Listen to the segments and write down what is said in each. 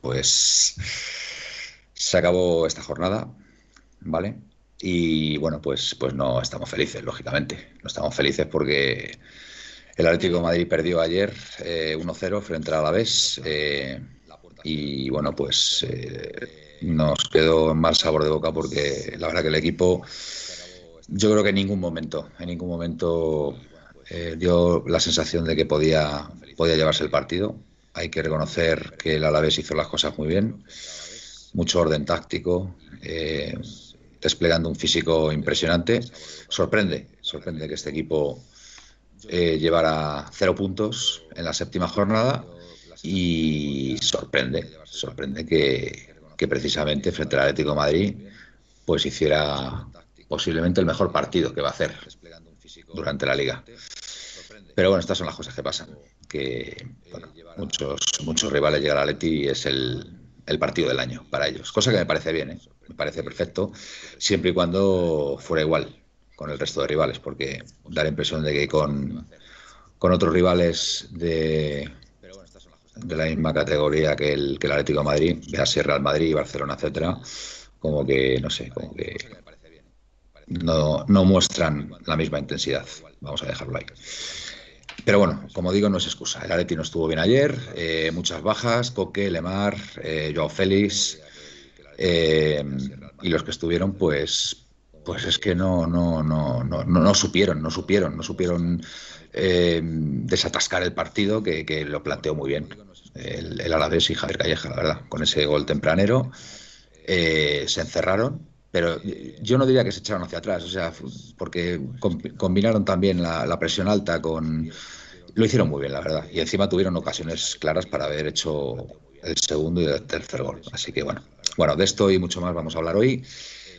pues se acabó esta jornada, ¿vale? Y bueno, pues, pues no estamos felices, lógicamente. No estamos felices porque el Atlético de Madrid perdió ayer 1-0 eh, frente al Alavés. Eh, y bueno, pues eh, nos quedó en mal sabor de boca porque la verdad que el equipo yo creo que en ningún momento, en ningún momento eh, dio la sensación de que podía, podía llevarse el partido. Hay que reconocer que el Alavés hizo las cosas muy bien, mucho orden táctico, eh, desplegando un físico impresionante. Sorprende, sorprende que este equipo eh, llevara cero puntos en la séptima jornada y sorprende, sorprende que, precisamente frente al Atlético Madrid pues hiciera posiblemente el mejor partido que va a hacer durante la liga. Pero bueno, estas son las cosas que pasan. Que muchos, muchos rivales llegan a Leti y es el, partido del año para ellos. Cosa que me parece bien, ¿eh? me parece perfecto, siempre y cuando fuera igual con el resto de rivales, porque da la impresión de que con, con otros rivales de, de la misma categoría que el, que el Atlético de Madrid, vea Sierra Real Madrid, Barcelona, etcétera, como que, no sé, como que no, no muestran la misma intensidad. Vamos a dejarlo ahí. Pero bueno, como digo, no es excusa. El Atleti no estuvo bien ayer, eh, muchas bajas, Coque, Lemar, eh, Joao Félix, eh, y los que estuvieron, pues, pues es que no, no, no, no, no supieron, no supieron, no supieron desatascar el partido, que, lo planteó muy bien el, el Alavés y Javier Calleja, la verdad, con ese gol tempranero. se encerraron, pero yo no diría que se echaron hacia atrás, o sea, porque combinaron también la, presión alta con... Lo hicieron muy bien, la verdad. Y encima tuvieron ocasiones claras para haber hecho el segundo y el tercer gol. Así que bueno, bueno, de esto y mucho más vamos a hablar hoy,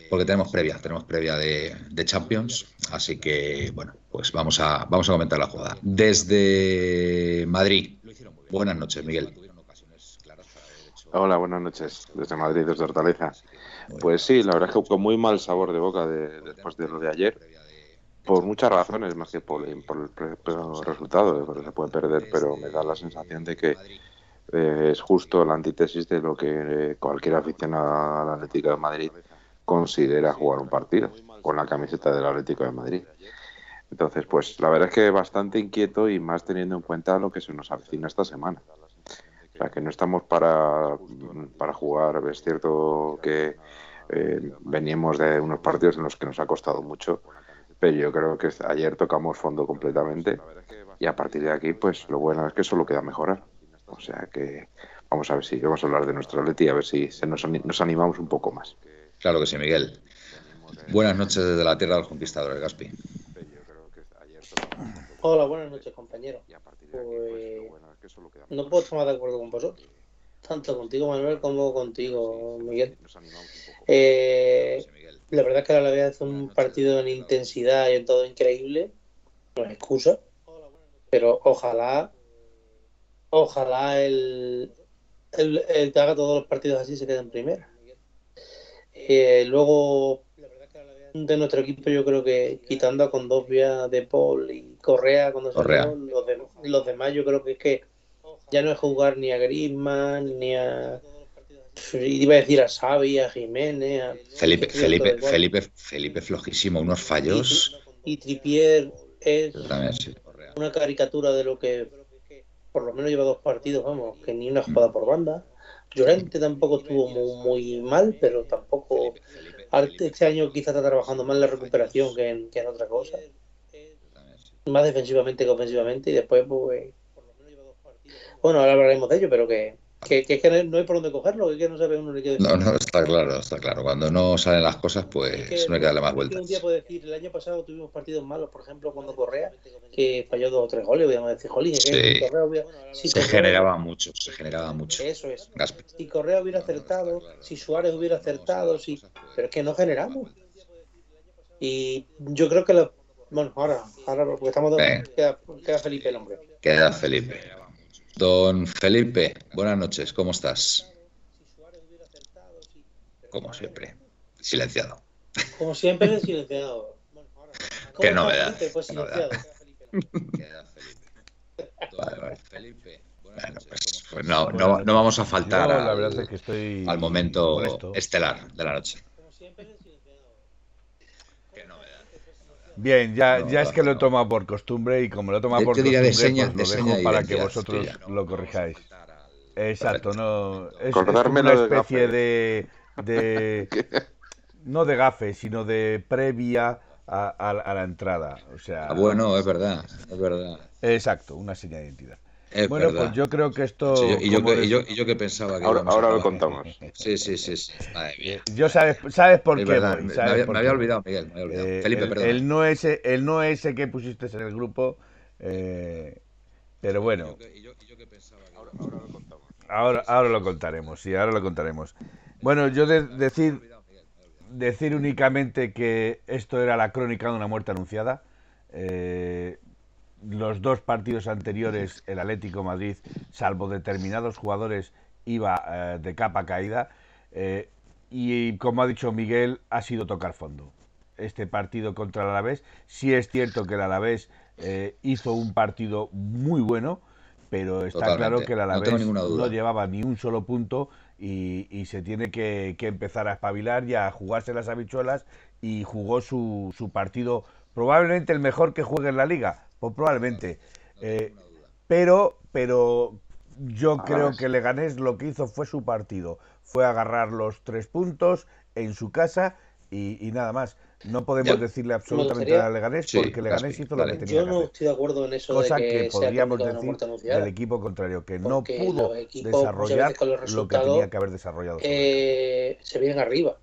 porque tenemos previa, tenemos previa de, Champions. Así que bueno, pues vamos a, vamos a comentar la jugada. Desde Madrid. Buenas noches, Miguel. Hola, buenas noches. Desde Madrid, desde Hortaleza. Pues sí, la verdad es que con muy mal sabor de boca después de lo de ayer, por muchas razones, más que por, el, resultado, porque se puede perder, pero me da la sensación de que eh, es justo la antítesis de lo que cualquier aficionado al Atlético de Madrid considera jugar un partido con la camiseta del Atlético de Madrid. Entonces, pues la verdad es que bastante inquieto y más teniendo en cuenta lo que se nos avecina esta semana. O sea, que no estamos para, para jugar. Es cierto que eh, veníamos de unos partidos en los que nos ha costado mucho, pero yo creo que ayer tocamos fondo completamente y a partir de aquí, pues lo bueno es que solo queda mejorar. O sea que vamos a ver si vamos a hablar de nuestro Atleti y a ver si se nos, nos animamos un poco más. Claro que sí, Miguel. Buenas noches desde la tierra de los conquistadores, Gaspi. Hola, buenas noches, compañero. Pues, no puedo estar más de acuerdo con vosotros tanto contigo Manuel como contigo Miguel. Eh, la verdad es que la vez es un partido en intensidad y en todo increíble, no es excusa, pero ojalá, ojalá el, el, que haga todos los partidos así se quede en primera. Eh, luego de nuestro equipo yo creo que quitando a Condovia, De Paul y Correa cuando Correa. los, los demás yo creo que es que ya no es jugar ni a Griezmann, ni a. Iba a decir a Xavi, a Jiménez. A... Felipe, Felipe, Felipe, Felipe flojísimo, unos fallos. Y, Tripier es una caricatura de lo que por lo menos lleva dos partidos, vamos, que ni una jugada por banda. Llorente tampoco estuvo muy, mal, pero tampoco. Este año quizás está trabajando más en la recuperación que en, que en otra cosa. Más defensivamente que ofensivamente, y después, pues. Bueno, ahora hablaremos de ello, pero que que, que, que, no hay por dónde cogerlo, que no sabe uno ni qué decir. No, no, está claro, está claro. Cuando no salen las cosas, pues no hay que darle más vueltas. Un día puedo decir, el año pasado tuvimos partidos malos, por ejemplo, cuando Correa, que falló dos o tres goles, a decir, jolín, sí. Correa se generaba mucho, se generaba mucho. Eso es. Si Correa hubiera acertado, si Suárez hubiera acertado, si... pero es que no generamos. Y yo creo que lo... Bueno, ahora, ahora porque estamos... Queda, queda Felipe el hombre. Queda Felipe. Don Felipe, buenas noches, ¿cómo estás? Como siempre, silenciado. Como siempre, silenciado. Qué novedad. Pues silenciado. Vale, vale. Felipe. Bueno, pues, pues no, no, no, vamos a faltar al, al momento estelar de la noche. Bien, ya, ya es que lo he tomado por costumbre y como lo he tomado por costumbre, pues lo dejo para que vosotros lo corrijáis. Exacto, no es, una especie de, de, no de gafe, sino de previa a, a, la entrada. O sea, ah, bueno, es verdad, es verdad. Exacto, una señal de identidad bueno, pues yo creo que esto. y, yo, y, yo, y, yo, que pensaba que. Ahora, ahora lo contamos. Sí, sí, sí. sí. Yo sabes, sabes por qué. me, había, olvidado, Miguel. Me había olvidado. Eh, Felipe, el, perdón. El no, ese, el no ese que pusiste en el grupo. Eh, pero bueno. Ahora, ahora, lo contamos. Ahora, ahora lo contaremos, sí, ahora lo contaremos. Bueno, yo de, decir, decir únicamente que esto era la crónica de una muerte anunciada. Eh, los dos partidos anteriores el Atlético Madrid, salvo determinados jugadores, iba eh, de capa caída. Eh, y como ha dicho Miguel, ha sido tocar fondo. Este partido contra el Alavés, sí es cierto que el Alavés eh, hizo un partido muy bueno, pero está claro que el Alavés no, llevaba ni un solo punto y, se tiene que, que, empezar a espabilar y a jugarse las habichuelas y jugó su, su partido probablemente el mejor que juegue en la liga, pues probablemente. Eh, pero, pero yo creo que Leganés lo que hizo fue su partido. Fue agarrar los tres puntos en su casa y, nada más. No podemos decirle absolutamente nada a Leganés porque Leganés hizo lo que tenía Yo no estoy de acuerdo en eso. Cosa de que, que podríamos decir del equipo contrario, que no pudo desarrollar lo que tenía que haber desarrollado. Eh, se vienen arriba.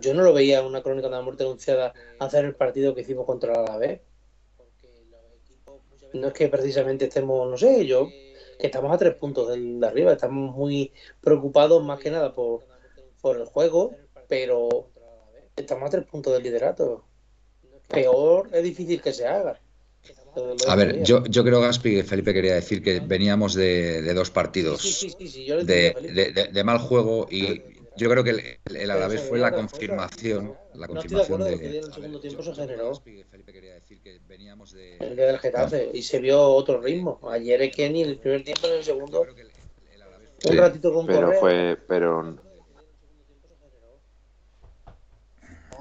Yo no lo veía una crónica de la muerte anunciada hacer el partido que hicimos contra la Alavés no es que precisamente estemos, no sé, yo, que estamos a tres puntos de arriba, estamos muy preocupados más que nada por, por el juego, pero estamos a tres puntos del liderato. Peor es difícil que se haga. A ver, yo, yo creo, Gaspi, que Felipe quería decir que veníamos de, de dos partidos de, de, mal juego y yo creo que el, el Alavés fue la confirmación, la confirmación no estoy de, que en el segundo tiempo se generó el día del Getafe y se vio otro ritmo. Ayer es que ni el primer tiempo ni el segundo. Un ratito con pero fue, pero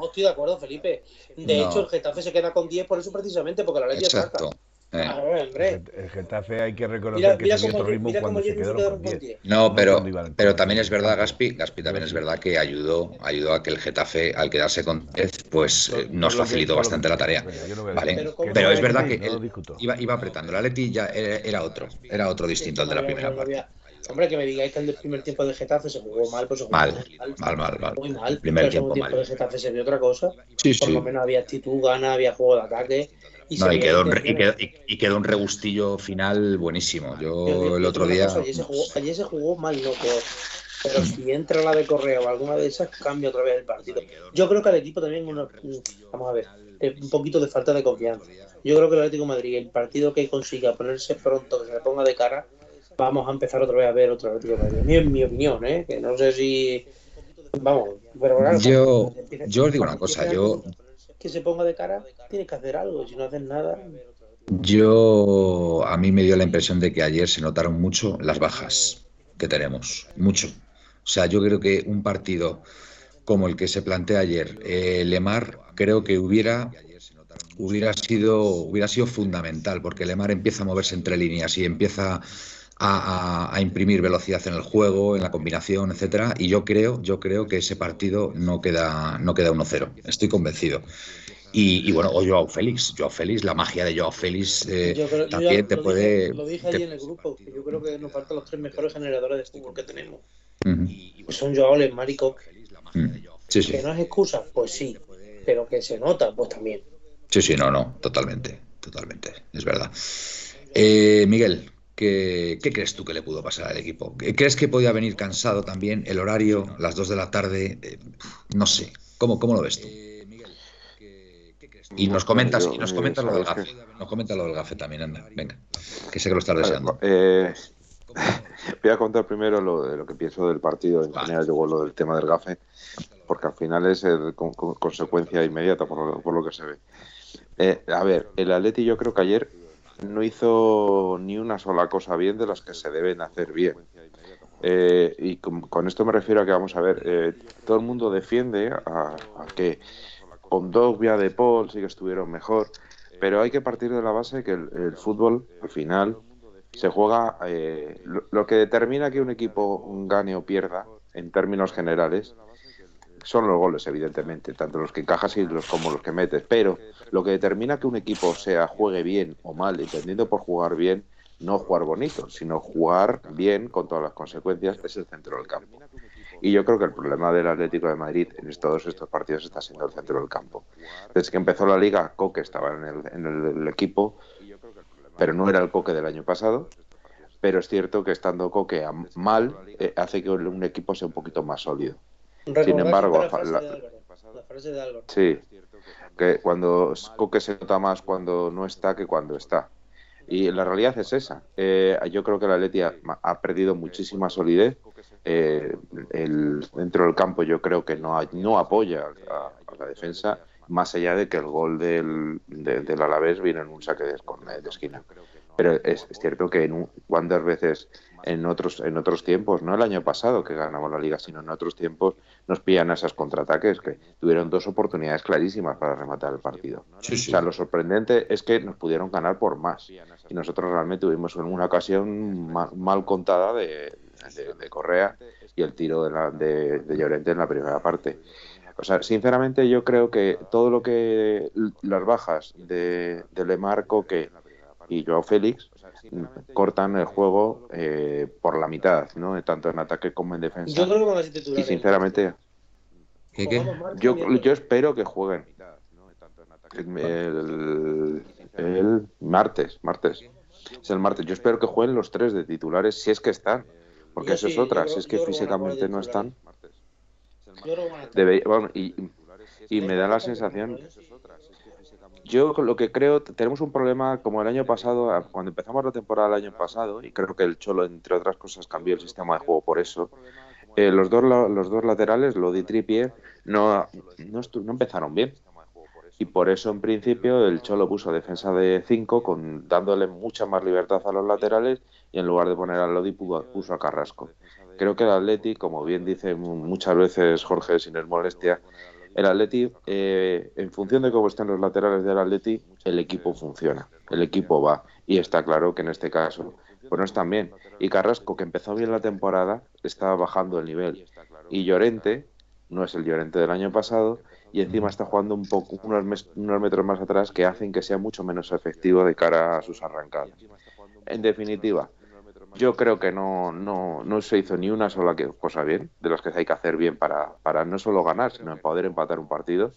no estoy de acuerdo, Felipe. De hecho, el Getafe se queda con 10 por eso precisamente, porque la ley Exacto. Eh. el, Getafe hay que reconocer que se otro ritmo cuando se quedaron con 10. No, pero, pero también es verdad, Gaspi, Gaspi también es verdad que ayudó, ayudó a que el Getafe, al quedarse con 10, pues eh, nos facilitó bastante la tarea. ¿vale? Pero, es verdad que él iba, iba apretando. La Leti ya era otro, era otro distinto al de la primera parte. Hombre, que me digáis que el del primer tiempo de Getafe se jugó mal, pues se jugó mal, mal, mal, mal, Muy mal. Primer el segundo tiempo, de Getafe se vio otra cosa. Por lo menos había actitud, gana, había juego de ataque. Y, no, y, quedó un, y, quedó, y, quedó, un, regustillo final buenísimo. Yo, el otro día. ayer, se jugó, ayer se jugó mal, no, pero, pero si entra la de Correa o alguna de esas, cambia otra vez el partido. Yo creo que al equipo también, vamos a ver, un poquito de falta de confianza. Yo creo que el Atlético de Madrid, el partido que consiga ponerse pronto, que se le ponga de cara, vamos a empezar otra vez a ver otro Atlético de Madrid. En mi opinión, ¿eh? que no sé si. Vamos, pero yo, yo os digo una cosa, yo. Que se ponga de cara, tienes que hacer algo, si no haces nada. Yo, a mí me dio la impresión de que ayer se notaron mucho las bajas que tenemos, mucho. O sea, yo creo que un partido como el que se plantea ayer, eh, Lemar, creo que hubiera hubiera sido hubiera sido fundamental porque Lemar empieza a moverse entre líneas y empieza a, imprimir velocidad en el juego, en la combinación, etcétera. Y yo creo, yo creo que ese partido no queda, no queda 1-0. Estoy convencido. Y, bueno, o Joao Félix, Joao Félix, la magia de Joao Félix eh, también te puede. lo dije allí en el grupo, que yo creo que nos faltan los tres mejores generadores de fútbol que tenemos. Y son Joao, Lemar y Que no es excusa, pues sí, pero que se nota, pues también. Sí, sí, no, no, totalmente, totalmente, es verdad. Eh, Miguel, ¿qué, crees tú que le pudo pasar al equipo? ¿Crees que podía venir cansado también el horario, las dos de la tarde? Eh, no sé, ¿cómo, cómo lo ves tú? Y nos comentas, y nos comentas lo del gafe. Nos comenta lo del gafe también, anda. Venga, que sé que lo estás deseando. Eh, voy a contar primero lo de lo que pienso del partido, en general, luego lo del tema del gafe, porque al final es consecuencia inmediata por lo, que se ve. Eh, a ver, el Atleti yo creo que ayer no hizo ni una sola cosa bien de las que se deben hacer bien. Eh, y con, esto me refiero a que, vamos a ver, todo el mundo defiende a que con Dogbia de Paul sí que estuvieron mejor, pero hay que partir de la base que el, fútbol, al final, se juega. Eh, lo, que determina que un equipo gane o pierda, en términos generales, son los goles, evidentemente, tanto los que encajas y los como los que metes. Pero lo que determina que un equipo sea juegue bien o mal, entendiendo por jugar bien, no jugar bonito, sino jugar bien con todas las consecuencias, es el centro del campo. Y yo creo que el problema del Atlético de Madrid en todos estos partidos está siendo el centro del campo. Desde que empezó la liga, Coque estaba en el, equipo, pero no era el Coque del año pasado. Pero es cierto que estando Coque mal, eh, hace que un equipo sea un poquito más sólido. Sin embargo, la, Sí, que cuando Coque se nota más cuando no está que cuando está. Y la realidad es esa. Eh, yo creo que la Atleti ha perdido muchísima solidez eh, el, dentro del campo yo creo que no, no apoya a, la defensa, más allá de que el gol del, del Alavés viene en un saque de, de esquina. Pero es, cierto que en un, cuántas veces en otros en otros tiempos, no el año pasado que ganamos la liga, sino en otros tiempos nos pillan esas contraataques que tuvieron dos oportunidades clarísimas para rematar el partido. O sea, lo sorprendente es que nos pudieron ganar por más y nosotros realmente tuvimos una ocasión mal contada de, de, Correa y el tiro de, la, de, Llorente en la primera parte. O sea, sinceramente yo creo que todo lo que las bajas de, de Lemarco que y Joao Félix cortan el juego eh, por la mitad, ¿no? Tanto en ataque como en defensa. Yo creo que Y sinceramente, Yo, yo espero que jueguen el, el martes, martes. Es el martes. Yo espero que jueguen los tres de titulares si es que están. Porque eso es otra, si es que físicamente no están. y, me da la sensación. Yo lo que creo, tenemos un problema como el año pasado, cuando empezamos la temporada el año pasado, y creo que el Cholo, entre otras cosas, cambió el sistema de juego por eso. Eh, los, dos, los dos laterales, lo de Trippier, no, no, empezaron bien y por eso en principio el Cholo puso defensa de 5 con dándole mucha más libertad a los laterales y en lugar de poner a Lodi puso a Carrasco. Creo que el Atleti, como bien dice muchas veces Jorge sin es molestia, el Atleti, eh, en función de cómo estén los laterales del Atleti, el equipo funciona, el equipo va. Y está claro que en este caso, pues no están bien. Y Carrasco, que empezó bien la temporada, estaba bajando el nivel. Y Llorente, no es el Llorente del año pasado, y encima está jugando un poco unos, unos metros más atrás que hacen que sea mucho menos efectivo de cara a sus arrancadas. En definitiva, yo creo que no, no, no se hizo ni una sola cosa bien, de las que hay que hacer bien para, para no solo ganar, sino poder empatar un partido.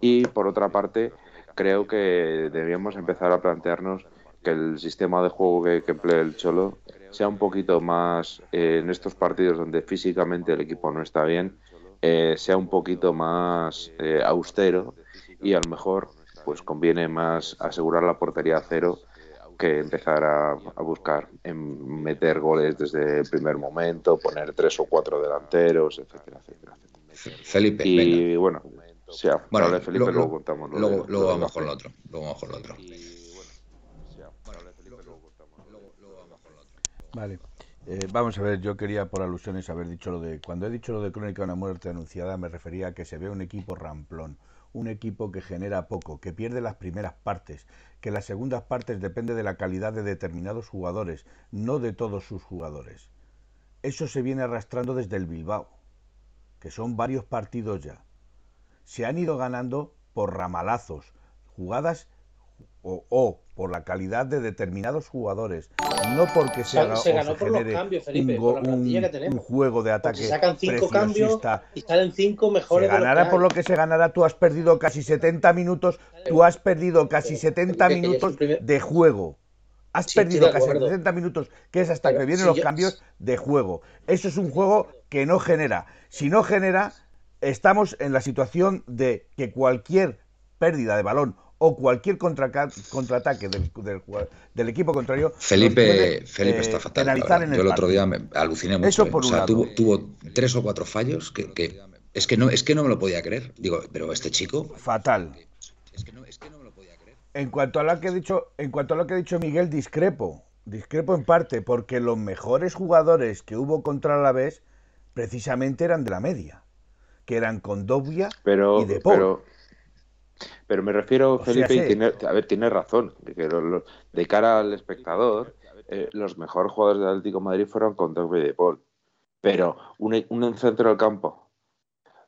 Y por otra parte, creo que debíamos empezar a plantearnos que el sistema de juego que, que emplea el Cholo sea un poquito más eh, en estos partidos donde físicamente el equipo no está bien, eh, sea un poquito más eh, austero y a lo mejor pues conviene más asegurar la portería a cero que empezar a, buscar en meter goles desde el primer momento, poner tres o cuatro delanteros, etcétera, etcétera. Felipe, y bueno, bueno, Felipe, luego, contamos. luego, luego vamos con el otro. Luego vamos con el otro. Vale. Eh, vamos a ver, yo quería por alusiones haber dicho lo de. Cuando he dicho lo de Crónica de una muerte anunciada, me refería a que se ve un equipo ramplón. Un equipo que genera poco, que pierde las primeras partes, que las segundas partes depende de la calidad de determinados jugadores, no de todos sus jugadores. Eso se viene arrastrando desde el Bilbao, que son varios partidos ya. Se han ido ganando por ramalazos, jugadas o, por la calidad de determinados jugadores, no porque se, haga, ganó por los cambios, Felipe, un, juego de ataque. Se sacan cinco cambios y salen cinco mejores. Se ganará por lo que se ganará, tú has perdido casi 70 minutos, tú has perdido casi 70 minutos de juego. Has perdido casi 70 minutos, que es hasta que vienen los cambios de juego. Eso es un juego que no genera. Si no genera, estamos en la situación de que cualquier pérdida de balón o cualquier contraataque del, del, equipo contrario. Felipe, Felipe está eh, fatal. Yo el, otro día me aluciné mucho. o sea, tuvo, tres o cuatro fallos que, es que no es que no me lo podía creer. Digo, pero este chico. Fatal. Es que no, es que no me lo podía creer. En cuanto a lo que ha dicho, en cuanto a lo que ha dicho Miguel, discrepo. Discrepo en parte, porque los mejores jugadores que hubo contra la vez precisamente eran de la media, que eran Condovia y De Paul. Pero me refiero, Felipe, y tiene, a ver, tiene razón, que de cara al espectador, eh, los mejores jugadores del Atlético de Madrid fueron con Dogbe de Paul. Pero un, un centro del campo,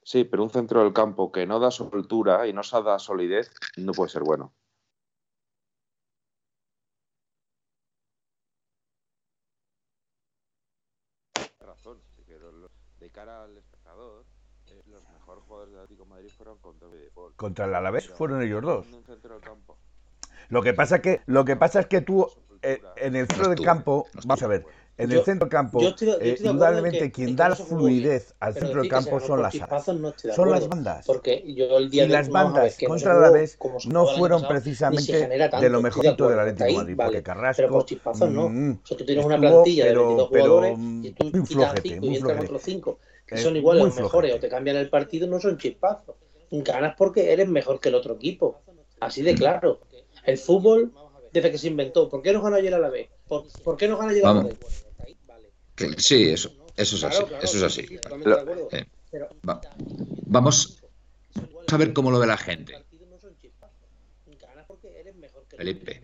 sí, pero un centro del campo que no da soltura y no da solidez, no puede ser bueno. Razón, de cara al espectador, contra el Alavés fueron ellos dos. Lo que pasa que lo que pasa es que tú eh, en el centro del campo, vamos a ver, en el centro del campo, eh, indudablemente quien da la fluidez al centro del campo son las son las bandas. Porque yo el día y las bandas contra la vez no fueron precisamente de lo mejorito del Atlético de Madrid, porque Carrasco. Pero por chispazos no. Mm, o sea, tú tienes una plantilla de 22 jugadores y tú muy flojete, muy otros 5 que son iguales o mejores o te cambian el partido, no son chispazos. Ganas porque eres mejor que el otro equipo. Así de claro. El fútbol, desde que se inventó, ¿por qué no ganó ayer a la vez? ¿Por, qué no gana ayer a la vez? Sí, eso, eso es así. eso es así. vamos a ver cómo lo ve la gente. Felipe.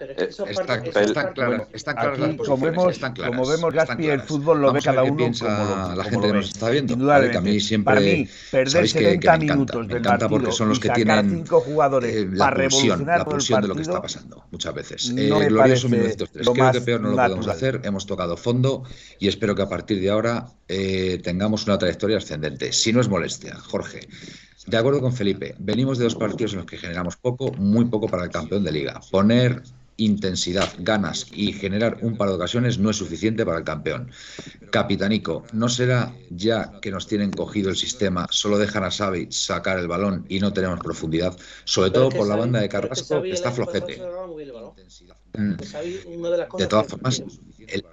Están claras, como vemos, Como vemos, Gaspi, el fútbol lo ve cada uno como lo, la gente que nos está viendo. Que a mí siempre, para mí, perder 70 minutos del partido porque son los que tienen cinco jugadores eh, la pulsión, la pulsión de lo que está pasando muchas veces. No eh, glorioso 1903. Creo que peor no lo podemos hacer. Hemos tocado fondo y espero que a partir de ahora eh, tengamos una trayectoria ascendente. Si no es molestia, Jorge. De acuerdo con Felipe, venimos de dos partidos en los que generamos poco, muy poco para el campeón de liga. Poner intensidad, ganas y generar un par de ocasiones no es suficiente para el campeón. Capitanico, ¿no será ya que nos tienen cogido el sistema, solo dejan a Xavi sacar el balón y no tenemos profundidad? Sobre todo por la banda de Carrasco, que está flojete. Mm. De todas formas,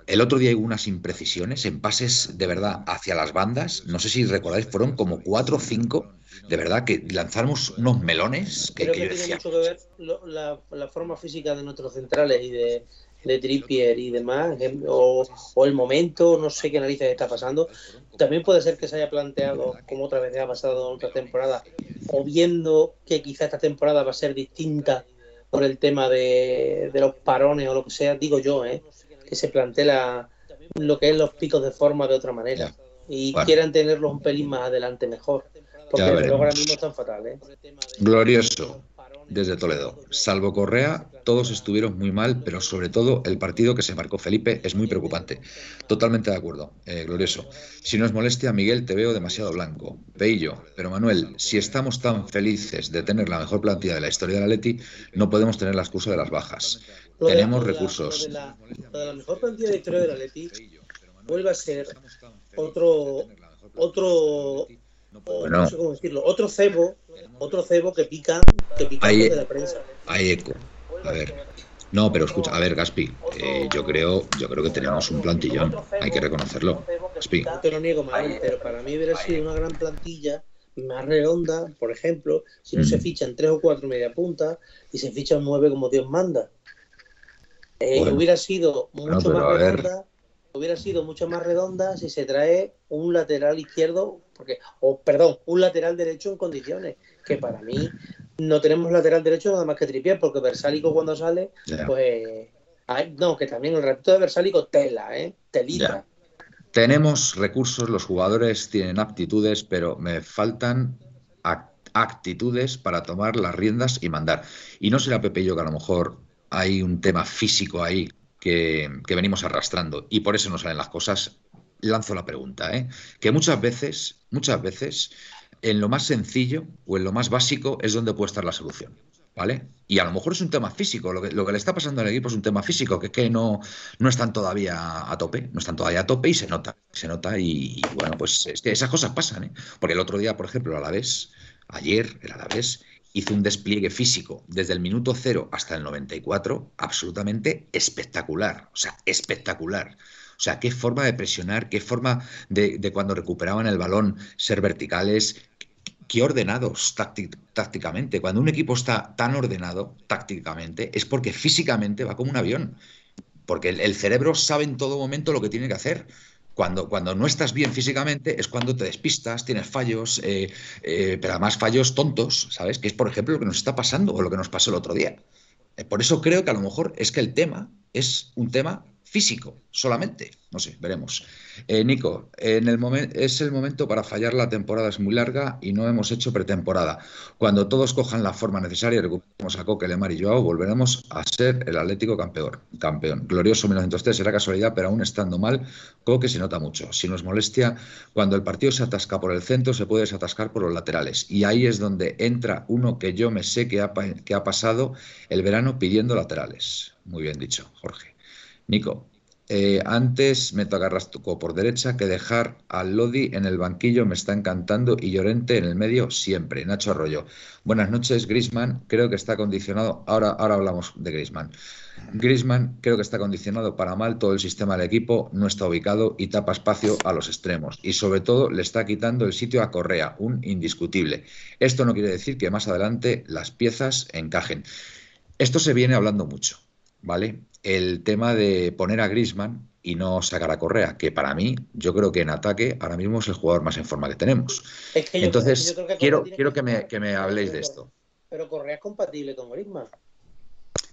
el, otro día hubo unas imprecisiones en pases de verdad hacia las bandas. No sé si recordáis, fueron como cuatro o cinco. De verdad que lanzamos unos melones que, Creo que, tiene mucho que ver la, forma física de nuestros centrales y de, de Trippier y demás, o, o, el momento, no sé qué narices está pasando. También puede ser que se haya planteado, como otra vez ha pasado en otra temporada, o viendo que quizá esta temporada va a ser distinta por el tema de, los parones o lo que sea, digo yo, ¿eh? que se plantea lo que es los picos de forma de otra manera y quieran tenerlos un pelín más adelante mejor. Porque ahora mismo están fatales. ¿eh? Glorioso desde Toledo. Salvo Correa, todos estuvieron muy mal, pero sobre todo el partido que se marcó Felipe es muy preocupante. Totalmente de acuerdo, eh, glorioso. Si no es molestia, Miguel, te veo demasiado blanco. Peillo, pero Manuel, si estamos tan felices de tener la mejor plantilla de la historia de la Leti, no podemos tener la excusa de las bajas. Tenemos recursos. La, la, mejor plantilla de la historia de la Leti vuelve a ser otro otro no sé cómo decirlo, otro cebo, otro cebo que pica, que pica hay, de la prensa. Hay eco. A ver. No, pero escucha, a ver, Gaspi, eh, yo creo, yo creo que tenemos un plantillón, hay que reconocerlo. Gaspi. No te lo niego, mal, pero para mí hubiera sido una gran plantilla más redonda, por ejemplo, si no se mm. fichan tres o cuatro media punta y se fichan nueve como Dios manda. Eh, hubiera sido mucho más redonda, hubiera sido mucho más redonda si se trae un lateral izquierdo porque, o perdón, un lateral derecho en condiciones, que para mí no tenemos lateral derecho nada más que Tripier, porque Versálico cuando sale, pues no, que también el ratito de Versálico tela, ¿eh? Telita. Tenemos recursos, los jugadores tienen aptitudes, pero me faltan actitudes para tomar las riendas y mandar. Y no será Pepe yo que a lo mejor hay un tema físico ahí que, venimos arrastrando y por eso no salen las cosas. Lanzo la pregunta, ¿eh? que muchas veces, muchas veces, en lo más sencillo o en lo más básico es donde puede estar la solución. ¿Vale? Y a lo mejor es un tema físico, lo que, le está pasando al equipo es un tema físico, que es que no, no están todavía a tope, no están todavía a tope y se nota, se nota y, bueno, pues es que esas cosas pasan, ¿eh? Porque el otro día, por ejemplo, a la ayer, el Alavés hizo un despliegue físico desde el minuto cero hasta el 94 absolutamente espectacular, o sea, espectacular. O sea, qué forma de presionar, qué forma de, cuando recuperaban el balón ser verticales, qué ordenados tácticamente. Cuando un equipo está tan ordenado tácticamente es porque físicamente va como un avión, porque el cerebro sabe en todo momento lo que tiene que hacer. Cuando, cuando no estás bien físicamente es cuando te despistas, tienes fallos, eh, eh, pero además fallos tontos, ¿sabes? Que es, por ejemplo, lo que nos está pasando o lo que nos pasó el otro día. Eh, por eso creo que a lo mejor es que el tema es un tema físico solamente. No sé, veremos. Eh, Nico, en el es el momento para fallar. La temporada es muy larga y no hemos hecho pretemporada. Cuando todos cojan la forma necesaria y recuperemos a Coque, Lemar y Joao, volveremos a ser el Atlético campeón. campeón. Glorioso 1903 será casualidad, pero aún estando mal, Coque se nota mucho. Si nos molestia, cuando el partido se atasca por el centro, se puede desatascar por los laterales. Y ahí es donde entra uno que yo me sé que ha, que ha pasado el verano pidiendo laterales. Muy bien dicho, Jorge. Nico, eh, antes me toca Rastuco por derecha que dejar al Lodi en el banquillo me está encantando y Llorente en el medio siempre. Nacho Arroyo. Buenas noches, Grisman. Creo que está condicionado. Ahora, ahora hablamos de Grisman. Grisman creo que está condicionado para mal. Todo el sistema del equipo no está ubicado y tapa espacio a los extremos. Y sobre todo le está quitando el sitio a Correa, un indiscutible. Esto no quiere decir que más adelante las piezas encajen. Esto se viene hablando mucho, ¿vale? el tema de poner a Grisman y no sacar a Correa, que para mí, yo creo que en ataque ahora mismo es el jugador más en forma que tenemos. Entonces, quiero, quiero que me, que me habléis de esto. Pero Correa es compatible con Grisman.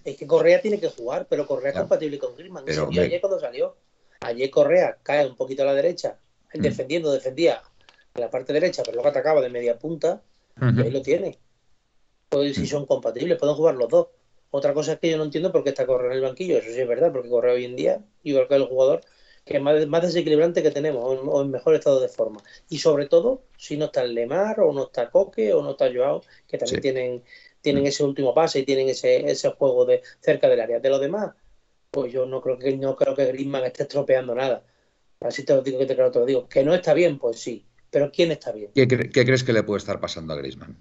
Es que Correa tiene que jugar, pero Correa es compatible con Grisman. Pero, ayer cuando salió. Ayer Correa cae un poquito a la derecha, mm. defendiendo, defendía a la parte derecha, pero luego atacaba de media punta, y ahí lo tiene. Pues si mm. son compatibles, pueden jugar los dos. Otra cosa es que yo no entiendo por qué está Correa en el banquillo, eso sí es verdad, porque Correa hoy en día, igual que el jugador, que es más, desequilibrante que tenemos, o en, mejor estado de forma. Y sobre todo, si no está el Lemar, o no está Coque, o no está Joao, que también tienen, tienen mm. ese último pase y tienen ese, ese juego de cerca del área. De lo demás, pues yo no creo que no creo que Griezmann esté estropeando nada. Así te lo digo que te, te lo digo. Que no está bien, pues sí. Pero ¿quién está bien? ¿Qué, ¿Qué, crees que le puede estar pasando a Griezmann?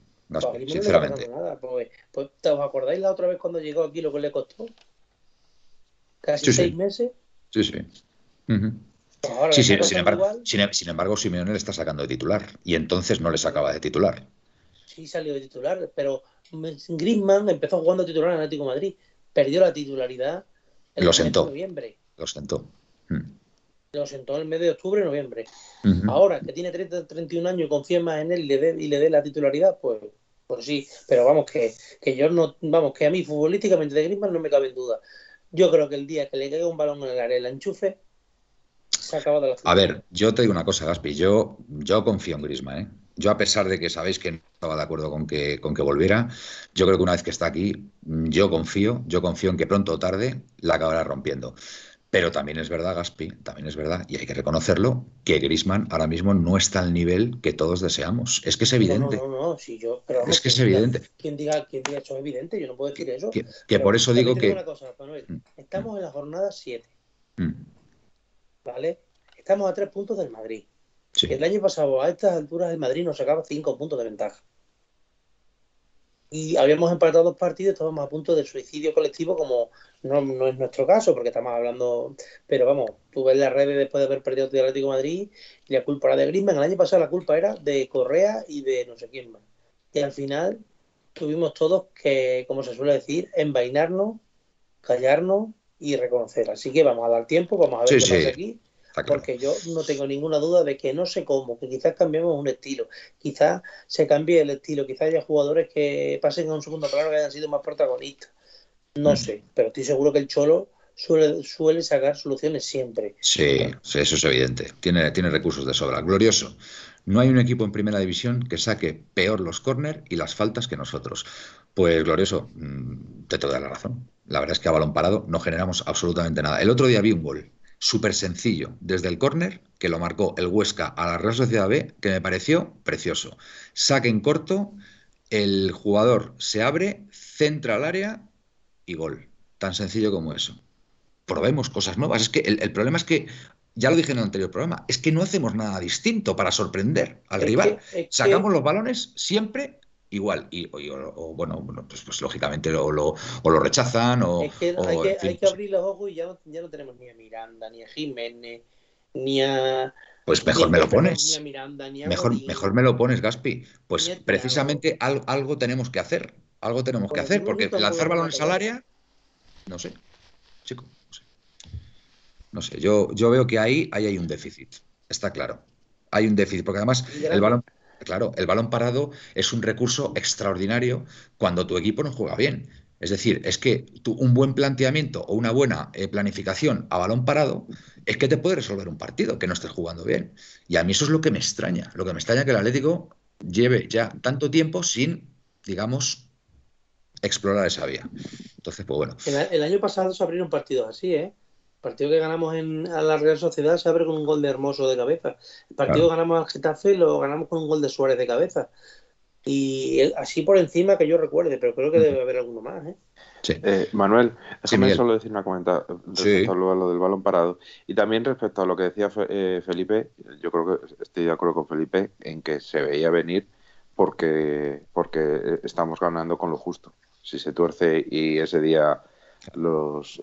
Sinceramente. Pues, pues, ¿Os acordáis la otra vez cuando llegó aquí lo que le costó? Casi seis meses. Sí, sí. Pues sí, sí sin, embargo, sin, embargo, Simeone le está sacando de titular y entonces no le sacaba de titular. Sí, salió de titular, pero Griezmann empezó jugando titular en Atlético Madrid, perdió la titularidad en lo sentó. noviembre. Lo sentó. Mm. Lo sentó en el mes de octubre, noviembre. Ahora que tiene 30, 31 años y confía más en él y le dé, y le dé la titularidad, pues, pues sí. Pero vamos, que, que yo no, vamos, que a mí futbolísticamente de Griezmann no me cabe en duda. Yo creo que el día que le caiga un balón en el área y la enchufe, se acaba de la A ver, yo te digo una cosa, Gaspi, yo, yo confío en Griezmann, ¿eh? Yo, a pesar de que sabéis que no estaba de acuerdo con que, con que volviera, yo creo que una vez que está aquí, yo confío, yo confío en que pronto o tarde la acabará rompiendo. Pero también es verdad, Gaspi, también es verdad, y hay que reconocerlo, que Grisman ahora mismo no está al nivel que todos deseamos. Es que es evidente. No, no, no, sí, yo, es que es evidente. Quien diga, quien diga eso es evidente, yo no puedo decir eso. Que, por eso digo que. Mm. estamos en la jornada 7. Mm. ¿Vale? Estamos a tres puntos del Madrid. El año pasado, a estas alturas, el Madrid nos sacaba cinco puntos de ventaja y habíamos empatado dos partidos, estábamos a punto de suicidio colectivo, como no, no, es nuestro caso, porque estamos hablando, pero vamos, tú ves las redes después de haber perdido el Atlético de Madrid y la culpa era de Griezmann, el año pasado la culpa era de Correa y de no sé quién más. Y al final tuvimos todos que, como se suele decir, envainarnos, callarnos y reconocer. Así que vamos a dar tiempo, vamos a ver qué pasa aquí. Porque yo no tengo ninguna duda de que no sé cómo, que quizás cambiemos un estilo, quizás se cambie el estilo, quizás haya jugadores que pasen a un segundo plano que hayan sido más protagonistas. No mm. sé, pero estoy seguro que el Cholo suele, suele sacar soluciones siempre. Sí, sí, eso es evidente. Tiene, tiene recursos de sobra. Glorioso. No hay un equipo en primera división que saque peor los córner y las faltas que nosotros. Pues glorioso, mm, te te doy la razón. La verdad es que a balón parado no generamos absolutamente nada. El otro día vi un gol súper sencillo desde el córner que lo marcó el Huesca a la Real Sociedad B que me pareció precioso. Saque en corto, el jugador se abre, centra al área y gol. Tan sencillo como eso. Probemos cosas nuevas. Es que el problema es que ya lo dije en el anterior programa, es que no hacemos nada distinto para sorprender al rival. Sacamos los balones siempre igual. Y, o, bueno, pues, pues, lógicamente lo, lo, o lo rechazan o... hay, que, hay, que, abrir los ojos y ya no, ya no tenemos ni a Miranda, ni a Jiménez, ni a... Pues mejor me lo pones. mejor, mejor me lo pones, Gaspi. Pues precisamente algo, tenemos que hacer. Algo tenemos que hacer, porque lanzar balones al área, no sé, chico. No sé, yo, yo veo que ahí, ahí hay un déficit, está claro. Hay un déficit, porque además el balón, claro, el balón parado es un recurso extraordinario cuando tu equipo no juega bien. Es decir, es que un buen planteamiento o una buena eh, planificación a balón parado es que te puede resolver un partido que no estés jugando bien. Y a mí eso es lo que me extraña. Lo que me extraña que el Atlético lleve ya tanto tiempo sin, digamos, explorar esa vía. Entonces, pues bueno. El, año pasado se abrieron partidos así, ¿eh? partido que ganamos en, a la Real Sociedad se abre con un gol de Hermoso de cabeza. El partido que ganamos al Getafe lo ganamos con un gol de Suárez de cabeza. Y así por encima que yo recuerde, pero creo que debe haber alguno más. ¿eh? Sí. Eh, Manuel, déjame solo decir una comenta respecto a lo, del balón parado. Y también respecto a lo que decía eh, Felipe, yo creo que estoy de acuerdo con Felipe en que se veía venir porque, porque estamos ganando con lo justo. Si se tuerce y ese día los,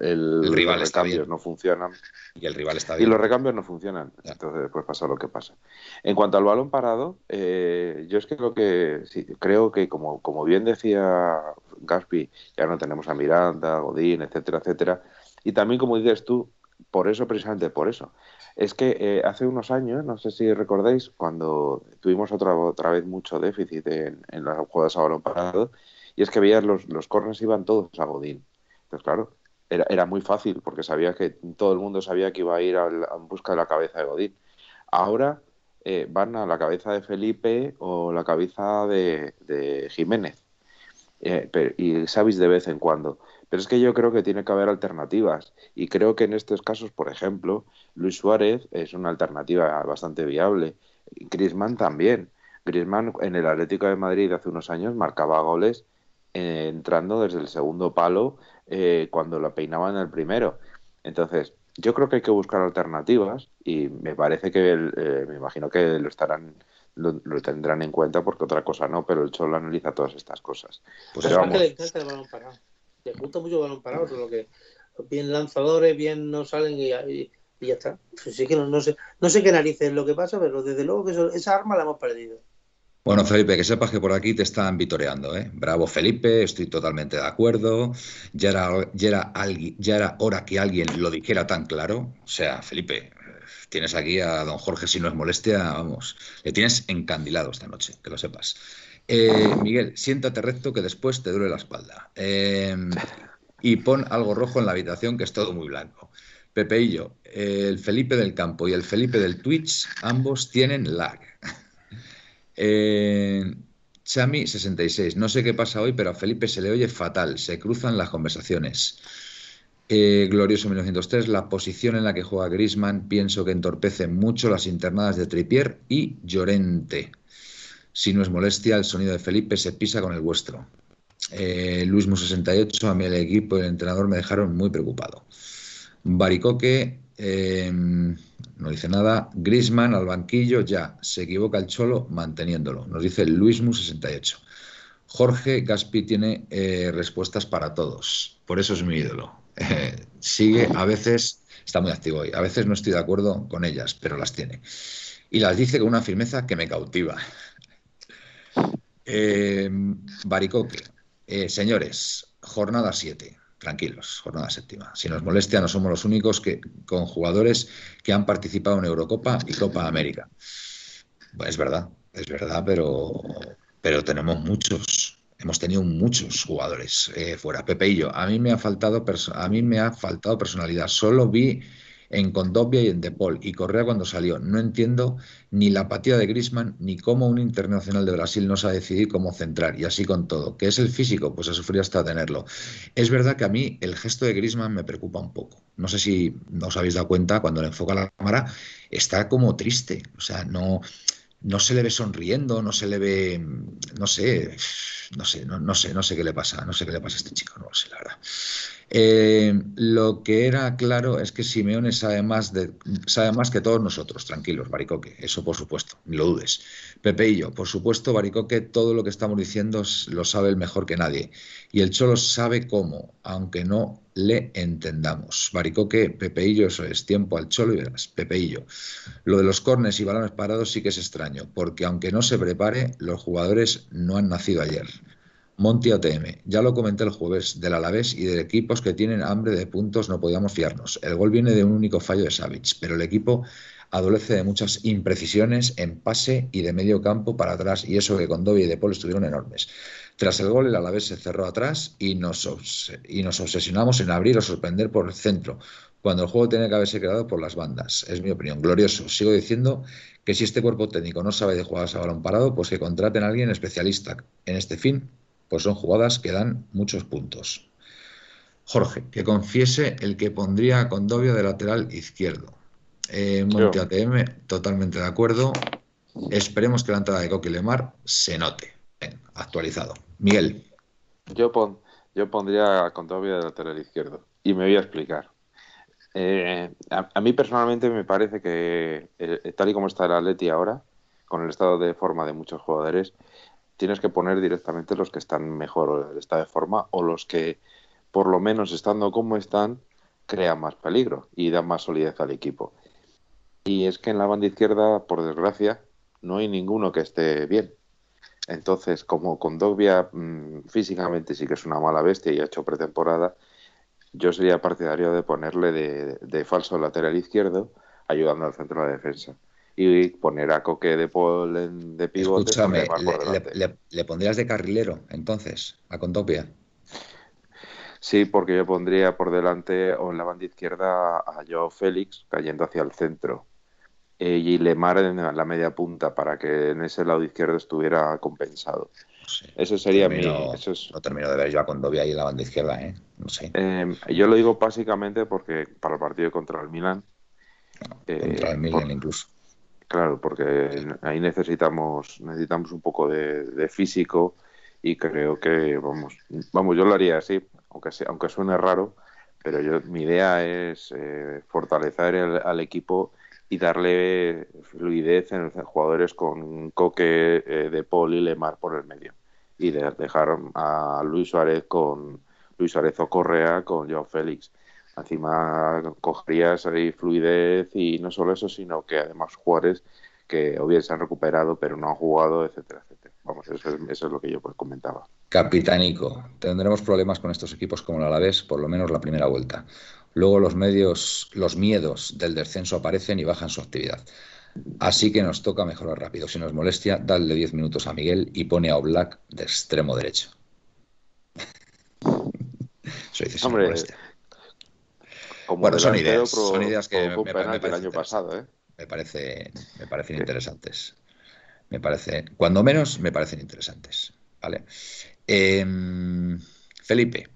el, rival los recambios no funcionan. Y el rival está bien. Y los recambios no funcionan. Entonces, pues pasa lo que pasa. En cuanto al balón parado, eh, yo es que lo que creo que, como, como bien decía Gaspi, ya no tenemos a Miranda, Godín, etcétera, etcétera. Y también, como dices tú, por eso, precisamente por eso. Es que eh, hace unos años, no sé si recordáis, cuando tuvimos otra, otra vez mucho déficit en, en las jugadas a balón parado, y es que veías los, los corners iban todos a Godín. Entonces, claro, era, era muy fácil porque sabía que todo el mundo sabía que iba a ir a, en busca de la cabeza de Godín. Ahora eh, van a la cabeza de Felipe o la cabeza de, Jiménez. Eh, y sabéis de vez en cuando. Pero es que yo creo que tiene que haber alternativas. Y creo que en estos casos, por ejemplo, Luis Suárez es una alternativa bastante viable. Griezmann también. Griezmann en el Atlético de Madrid hace unos años marcaba goles eh, entrando desde el segundo palo eh, cuando lo peinaban el primero. Entonces, yo creo que hay que buscar alternativas y me parece que, eh, me imagino que lo estarán lo, tendrán en cuenta porque otra cosa no, pero el Cholo analiza todas estas cosas. Pues pero vamos. le encanta el balón parado. Le gusta mucho el balón parado, lo que bien lanzadores, bien no salen y, ya está. Pues sí que no, sé, no sé qué narices es lo que pasa, pero desde luego que esa arma la hemos perdido. Bueno, Felipe, que sepas que por aquí te están vitoreando, ¿eh? Bravo, Felipe, estoy totalmente de acuerdo. Ya era, ya era, hora que alguien lo dijera tan claro. O sea, Felipe, tienes aquí a don Jorge, si no es molestia, vamos, le tienes encandilado esta noche, que lo sepas. Eh, Miguel, siéntate recto que después te duele la espalda. Em, y pon algo rojo en la habitación, que es todo muy blanco. Pepeillo, el Felipe del campo y el Felipe del Twitch, ambos tienen lag. Eh, Chami 66. No sé qué pasa hoy, pero a Felipe se le oye fatal. Se cruzan las conversaciones. Eh, glorioso 1903. La posición en la que juega Grisman pienso que entorpece mucho las internadas de Tripier y Llorente. Si no es molestia, el sonido de Felipe se pisa con el vuestro. Eh, Luismo 68. A mí el equipo y el entrenador me dejaron muy preocupado. Baricoque. Eh, no dice nada. Grisman al banquillo, ya. Se equivoca el Cholo manteniéndolo. Nos dice Luismu68. Jorge Gaspi tiene eh, respuestas para todos. Por eso es mi ídolo. Eh, sigue, a veces, está muy activo hoy. A veces no estoy de acuerdo con ellas, pero las tiene. Y las dice con una firmeza que me cautiva. Eh, Baricoque. señores, jornada 7. Tranquilos, jornada séptima. Si nos molestia, no somos los únicos que con jugadores que han participado en Eurocopa y Copa América. es verdad, es verdad, pero, pero tenemos muchos. Hemos tenido muchos jugadores eh, fuera. Pepe y yo, a mí me ha faltado a mí me ha faltado personalidad. Solo vi en Condovia y en Depol y Correa cuando salió. No entiendo ni la apatía de Grisman ni cómo un internacional de Brasil no sabe decidir cómo centrar y así con todo. ¿Qué es el físico? Pues a sufrir hasta tenerlo. Es verdad que a mí el gesto de Grisman me preocupa un poco. No sé si os habéis dado cuenta cuando le enfoca la cámara, está como triste. O sea, no no se le ve sonriendo, no se le ve, no sé, no sé, no, no, sé, no sé qué le pasa, no sé qué le pasa a este chico, no lo sé, la verdad. Eh, lo que era claro es que Simeone sabe más, de, sabe más que todos nosotros, tranquilos, Baricoque, eso por supuesto, ni lo dudes. Pepe y yo, por supuesto, Baricoque, todo lo que estamos diciendo lo sabe el mejor que nadie. Y el Cholo sabe cómo, aunque no le entendamos. Baricoque, Pepeillo, eso es tiempo al Cholo y verás, Pepeillo. Lo de los cornes y balones parados sí que es extraño, porque aunque no se prepare, los jugadores no han nacido ayer. Monti OTM. Ya lo comenté el jueves, del Alavés y de equipos que tienen hambre de puntos no podíamos fiarnos. El gol viene de un único fallo de Savic, pero el equipo adolece de muchas imprecisiones en pase y de medio campo para atrás, y eso que con Dobby y De estuvieron enormes. Tras el gol, el Alavés se cerró atrás y nos, obsesionamos en abrir o sorprender por el centro, cuando el juego tiene que haberse creado por las bandas. Es mi opinión. Glorioso. Sigo diciendo que si este cuerpo técnico no sabe de jugar a balón parado, pues que contraten a alguien especialista en este fin pues son jugadas que dan muchos puntos. Jorge, que confiese el que pondría a Condovio de lateral izquierdo. Eh, Monte ATM, totalmente de acuerdo. Esperemos que la entrada de Coque Lemar se note. actualizado. Miguel. Yo, yo pondría a Condovio de lateral izquierdo. Y me voy a explicar. Eh, a, mí personalmente me parece que, eh, tal y como está el Atleti ahora, con el estado de forma de muchos jugadores, tienes que poner directamente los que están mejor en estado de forma o los que, por lo menos estando como están, crean más peligro y dan más solidez al equipo. Y es que en la banda izquierda, por desgracia, no hay ninguno que esté bien. Entonces, como Condovia mm, físicamente sí que es una mala bestia y ha hecho pretemporada, yo sería partidario de ponerle de, de falso lateral izquierdo, ayudando al centro de la defensa y poner a Coque de Paul de pivote. Escúchame, le, pondrías de carrilero entonces a Contopia? Sí, porque yo pondría por delante o en la banda izquierda a Joe Félix cayendo hacia el centro eh, y Lemar en la media punta para que en ese lado izquierdo estuviera compensado. Eso sería mi. Eso es... No termino de ver yo a Condovia ahí en la banda izquierda, ¿eh? No sé. Em, yo lo digo básicamente porque para el partido contra el Milan. contra el Milan incluso Claro, porque ahí necesitamos necesitamos un poco de, físico y creo que vamos vamos yo lo haría así, aunque aunque suene raro, pero yo mi idea es eh, fortalecer al equipo y darle fluidez en jugadores con Coque eh, de Paul y Lemar por el medio. Y dejar a Luis Suárez con Luis Suárez o Correa con Joao Félix Encima cogerías ahí fluidez y no solo eso, sino que además jugadores que o bien se han recuperado pero no han jugado, etcétera, etcétera. Vamos, eso es, lo que yo pues comentaba. Capitánico, tendremos problemas con estos equipos como el Alavés, por lo menos la primera vuelta. Luego los medios, los miedos del descenso aparecen y bajan su actividad. Así que nos toca mejorar rápido. Si nos molestia, dale 10 minutos a Miguel y pone a Oblak de extremo derecho. Eso dice, Hombre, bueno, son ideas, son ideas que me, el año pasado, ¿eh? me, parece, me parecen interesantes. Me parece, cuando menos, me parecen interesantes. ¿vale? Em, Felipe,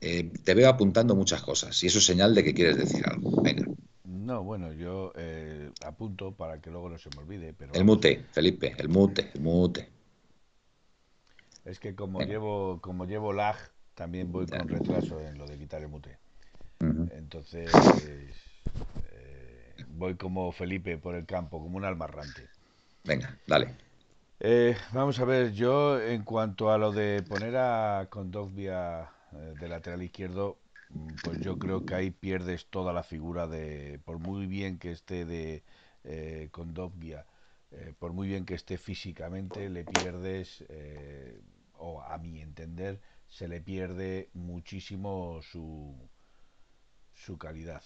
eh, te veo apuntando muchas cosas y eso es señal de que quieres decir algo. Venga. No, bueno, yo eh, apunto para que luego no se me olvide. Pero... El mute, Felipe, el mute, el mute. Es que como llevo como llevo lag, también voy con retraso en lo de quitar el mute. Entonces, eh, voy como Felipe por el campo, como un alma errante. Venga, dale. Eh, vamos a ver, yo en cuanto a lo de poner a Condovia eh, de lateral izquierdo, mm, pues yo creo que ahí pierdes toda la figura de, por muy bien que esté de eh, Condovia, por muy bien que esté físicamente, le pierdes, o a mi entender, se le pierde muchísimo su, su calidad.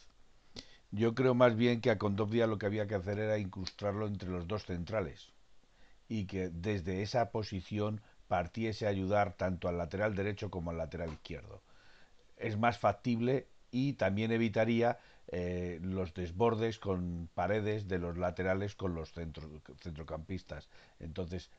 Yo creo más bien que a Condovia lo que había que hacer era incrustarlo entre los dos centrales y que desde esa posición partiese a ayudar tanto al lateral derecho como al lateral izquierdo. Es más factible y también evitaría eh, los desbordes con paredes de los laterales con los centrocampistas. Entonces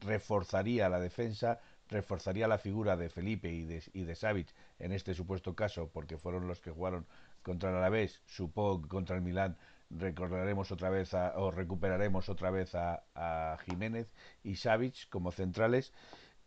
reforzaría la defensa, reforzaría la figura de Felipe y de, y de Savic en este supuesto caso, porque fueron los que jugaron contra el Alavés, supongo que contra el Milán recordaremos otra vez o recuperaremos otra vez a, Jiménez y Savic como centrales.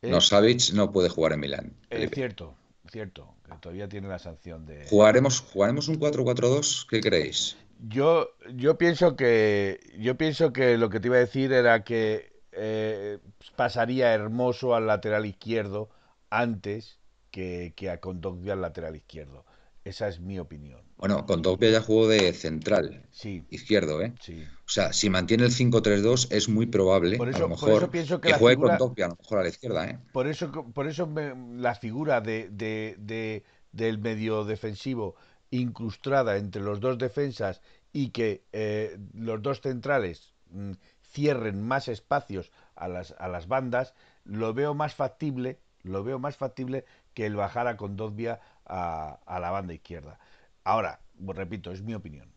no, Savic no puede jugar en Milán. Es cierto, cierto, que todavía tiene la sanción de... ¿Jugaremos, jugaremos un 4-4-2? ¿Qué creéis? Yo, yo pienso que yo pienso que lo que te iba a decir era que eh, pasaría Hermoso al lateral izquierdo antes que, que a Condogbia al lateral izquierdo. Esa es mi opinión. Bueno, Condopia ya jugó de central, sí. izquierdo, ¿eh? Sí. O sea, si mantiene el 5-3-2 es muy probable, a lo mejor, pienso que, juegue con Condopia, a lo mejor a la izquierda, ¿eh? Por eso, por eso la figura de, de, del medio defensivo incrustada entre los dos defensas y que eh, los dos centrales mm, cierren más espacios a las, a las bandas, lo veo más factible, lo veo más factible que el bajar a Condovia a, a la banda izquierda. Ahora, repito, es mi opinión.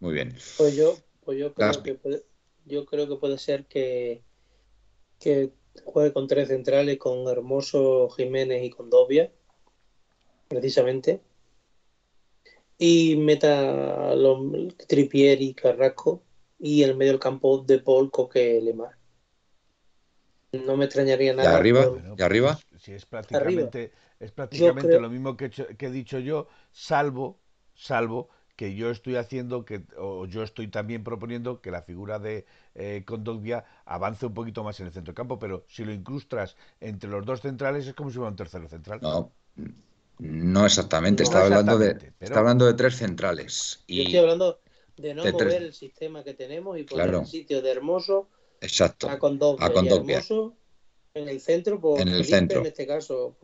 Muy bien. Pues yo, pues yo creo que puede, yo creo que puede ser que, que juegue con tres centrales, con Hermoso, Jiménez y con Dobia, precisamente. Y meta los Tripier y Carrasco y el medio del campo de Paul Coque Lemar. No me extrañaría nada. ¿Y arriba? ¿Y arriba? Si es prácticamente es prácticamente lo mismo que, he dicho yo, salvo, salvo que yo estoy haciendo, que, o yo estoy también proponiendo que la figura de eh, Condogbia avance un poquito más en el centro campo, pero si lo incrustas entre los dos centrales es como si fuera un tercero central. No, no exactamente, estaba, hablando de, está hablando de tres centrales. Y yo estoy hablando de no mover el sistema que tenemos y poner el sitio de Hermoso Exacto. a Condogbia. A Hermoso en el centro, por en el centro. en este caso,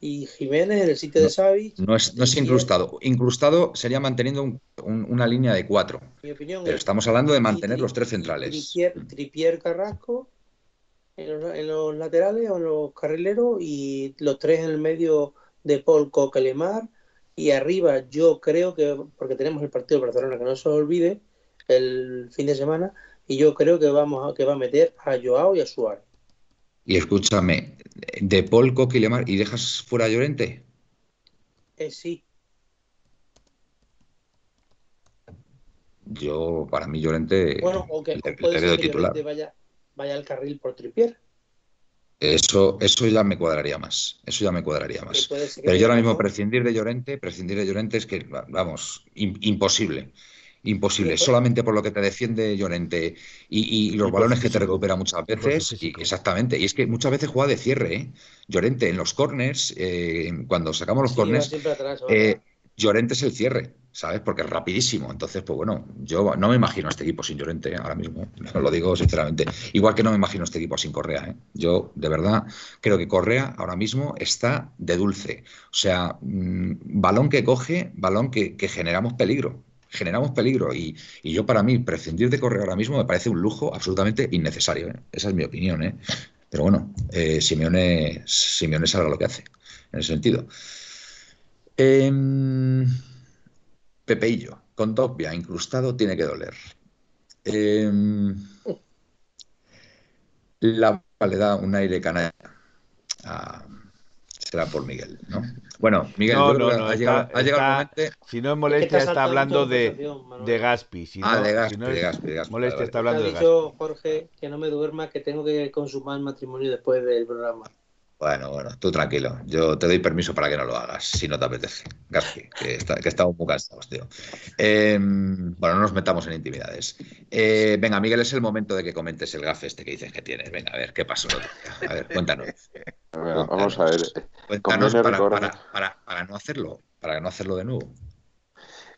y Jiménez en el sitio de Xavi. No es, no es incrustado. Incrustado sería manteniendo una línea de cuatro. Mi opinión Pero estamos hablando de mantener los tres centrales. Tripier, Carrasco en los, laterales o en los carrileros y los tres en el medio de Paul Coquelemar y arriba yo creo que, porque tenemos el partido de Barcelona, que no se olvide, el fin de semana, y yo creo que vamos a, que va a meter a Joao y a Suárez. Y escúchame, de Paul y dejas fuera a Llorente. Eh, sí. Yo, para mí, Llorente. Bueno, o que, puede ser que Llorente vaya, vaya al carril por Tripier. Eso, eso ya me cuadraría más. Eso ya me cuadraría más. Pero yo ahora mismo prescindir de Llorente, prescindir de Llorente es que, vamos, imposible imposible, solamente por lo que te defiende Llorente y, los balones que te recupera muchas veces. Y, exactamente, y es que muchas veces juega de cierre. ¿eh? Llorente en los corners, eh, cuando sacamos los corners, eh, Llorente es el cierre, ¿sabes? Porque es rapidísimo. Entonces, pues bueno, yo no me imagino a este equipo sin Llorente ahora mismo, lo digo sinceramente. Igual que no me imagino a este equipo sin Correa. Yo, de verdad, creo que Correa ahora mismo está de dulce. O sea, mm, balón que coge, balón que generamos peligro generamos peligro. Y, yo, para mí, prescindir de correr ahora mismo me parece un lujo absolutamente innecesario. ¿eh? Esa es mi opinión. ¿eh? Pero bueno, eh, Simeone, Simeone sabe lo que hace en ese sentido. Eh, Pepeillo, con Dogbia incrustado, tiene que doler. Em, la le da un aire canalla. Ah, será por Miguel, ¿no? Bueno, Miguel, no, no, no, ha, llegado, ha llegado el momento. Si no es molestia, está hablando de, de Gaspi. Si ah, no, de Gaspi, si no de Gaspi, de Gaspi. Molestia, está hablando de Gaspi. Ha dicho Jorge que no me duerma, que tengo que consumar el matrimonio después del programa. Bueno, bueno, tú tranquilo. Yo te doy permiso para que no lo hagas, si no te apetece. Gaspi, que, está, que estamos muy cansados, tío. Eh, bueno, no nos metamos en intimidades. Eh, venga, Miguel, es el momento de que comentes el gafe este que dices que tienes. Venga, a ver, ¿qué pasó? A ver, cuéntanos. vamos a ver. Cuéntanos para, para, para, no hacerlo, para no hacerlo de nuevo.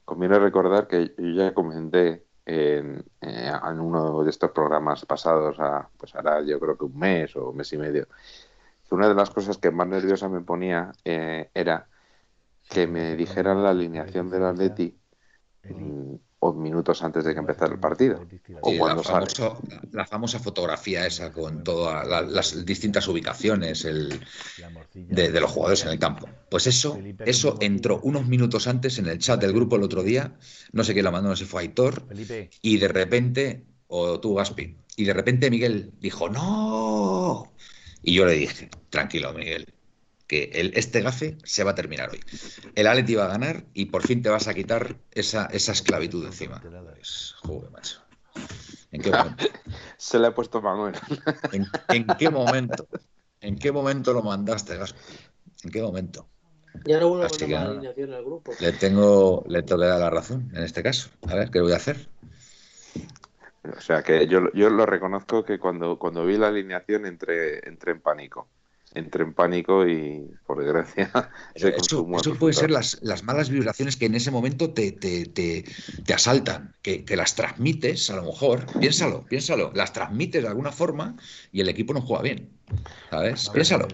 Conviene recordar que yo ya comenté en, eh, en uno de estos programas pasados, a, pues ahora yo creo que un mes o un mes y medio, que una de las cosas que más nerviosa me ponía eh, era que me dijeran la alineación del Atleti o minutos antes de que empezara el partido. O cuando la, famosa fotografía esa con todas las distintas ubicaciones el, de, los jugadores en el campo. Pues eso, eso entró unos minutos antes en el chat del grupo el otro día. No sé quién la mandó, no sé si fue Aitor. Y de repente, o tú, Gaspi, y de repente Miguel dijo, ¡No! Y yo le dije, tranquilo, Miguel, que el, este gafe se va a terminar hoy. El Atleti va a ganar y por fin te vas a quitar esa, esa esclavitud encima. Pues, joder, macho. ¿En qué momento? Se le ha puesto Manuel. ¿En, ¿En, qué momento? ¿En qué momento lo mandaste, Gaspi? ¿En qué momento? Ya no vuelvo a poner la alineación al grupo. Le tengo, le tengo que dar la razón en este caso. A ver, ¿qué voy a hacer? O sea que yo, yo lo reconozco que cuando, cuando vi la alineación entré, entré en pánico entre en pánico y, por desgracia, eso, puede ser las, las, malas vibraciones que en ese momento te, te, te, te asaltan, que, que, las transmites, a lo mejor, piénsalo, piénsalo, las transmites de alguna forma y el equipo no juega bien, ¿sabes? piénsalo.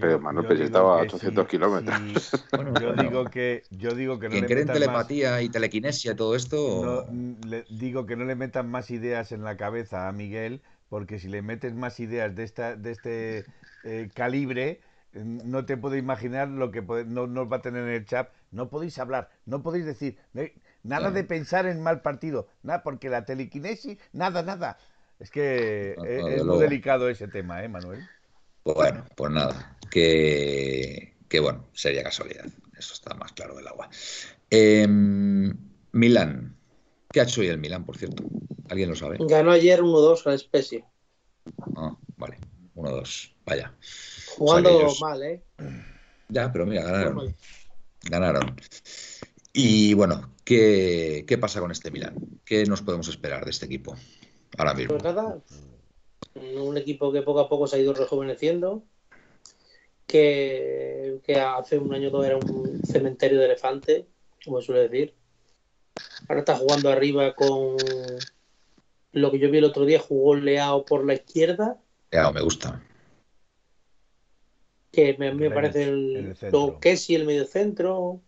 Pero Manuel pues estaba a 800 kilómetros. Bueno, yo digo que yo digo que no le telepatía y telequinesia y todo esto. le digo que no le metan más ideas en la cabeza a Miguel, porque si le metes más ideas de esta de este eh, calibre, no te puedo imaginar lo que no, nos va a tener en el chat. No podéis hablar, no podéis decir nada de pensar en mal partido, nada, porque la telequinesis, nada, nada. Es que es, muy delicado ese tema, ¿eh, Manuel? Bueno, pues nada, que, que bueno, sería casualidad. Eso está más claro del agua. Em, Milán. ¿Qué ha hecho hoy el Milán, por cierto? ¿Alguien lo sabe? Ganó ayer 1-2 a especie. Ah, vale. 1-2. Vaya. Jugando mal, ¿eh? Ya, pero mira, ganaron. Ganaron. Y bueno, ¿qué, ¿qué, pasa con este Milan? ¿Qué nos podemos esperar de este equipo ahora mismo? Pues nada, un equipo que poco a poco se ha ido rejuveneciendo, que, que hace un año o dos era un cementerio de elefantes, como suele decir. Ahora está jugando arriba con lo que yo vi el otro día, jugó Leao por la izquierda. Leao me gusta. Que me, me parece el, lo que si el medio centro,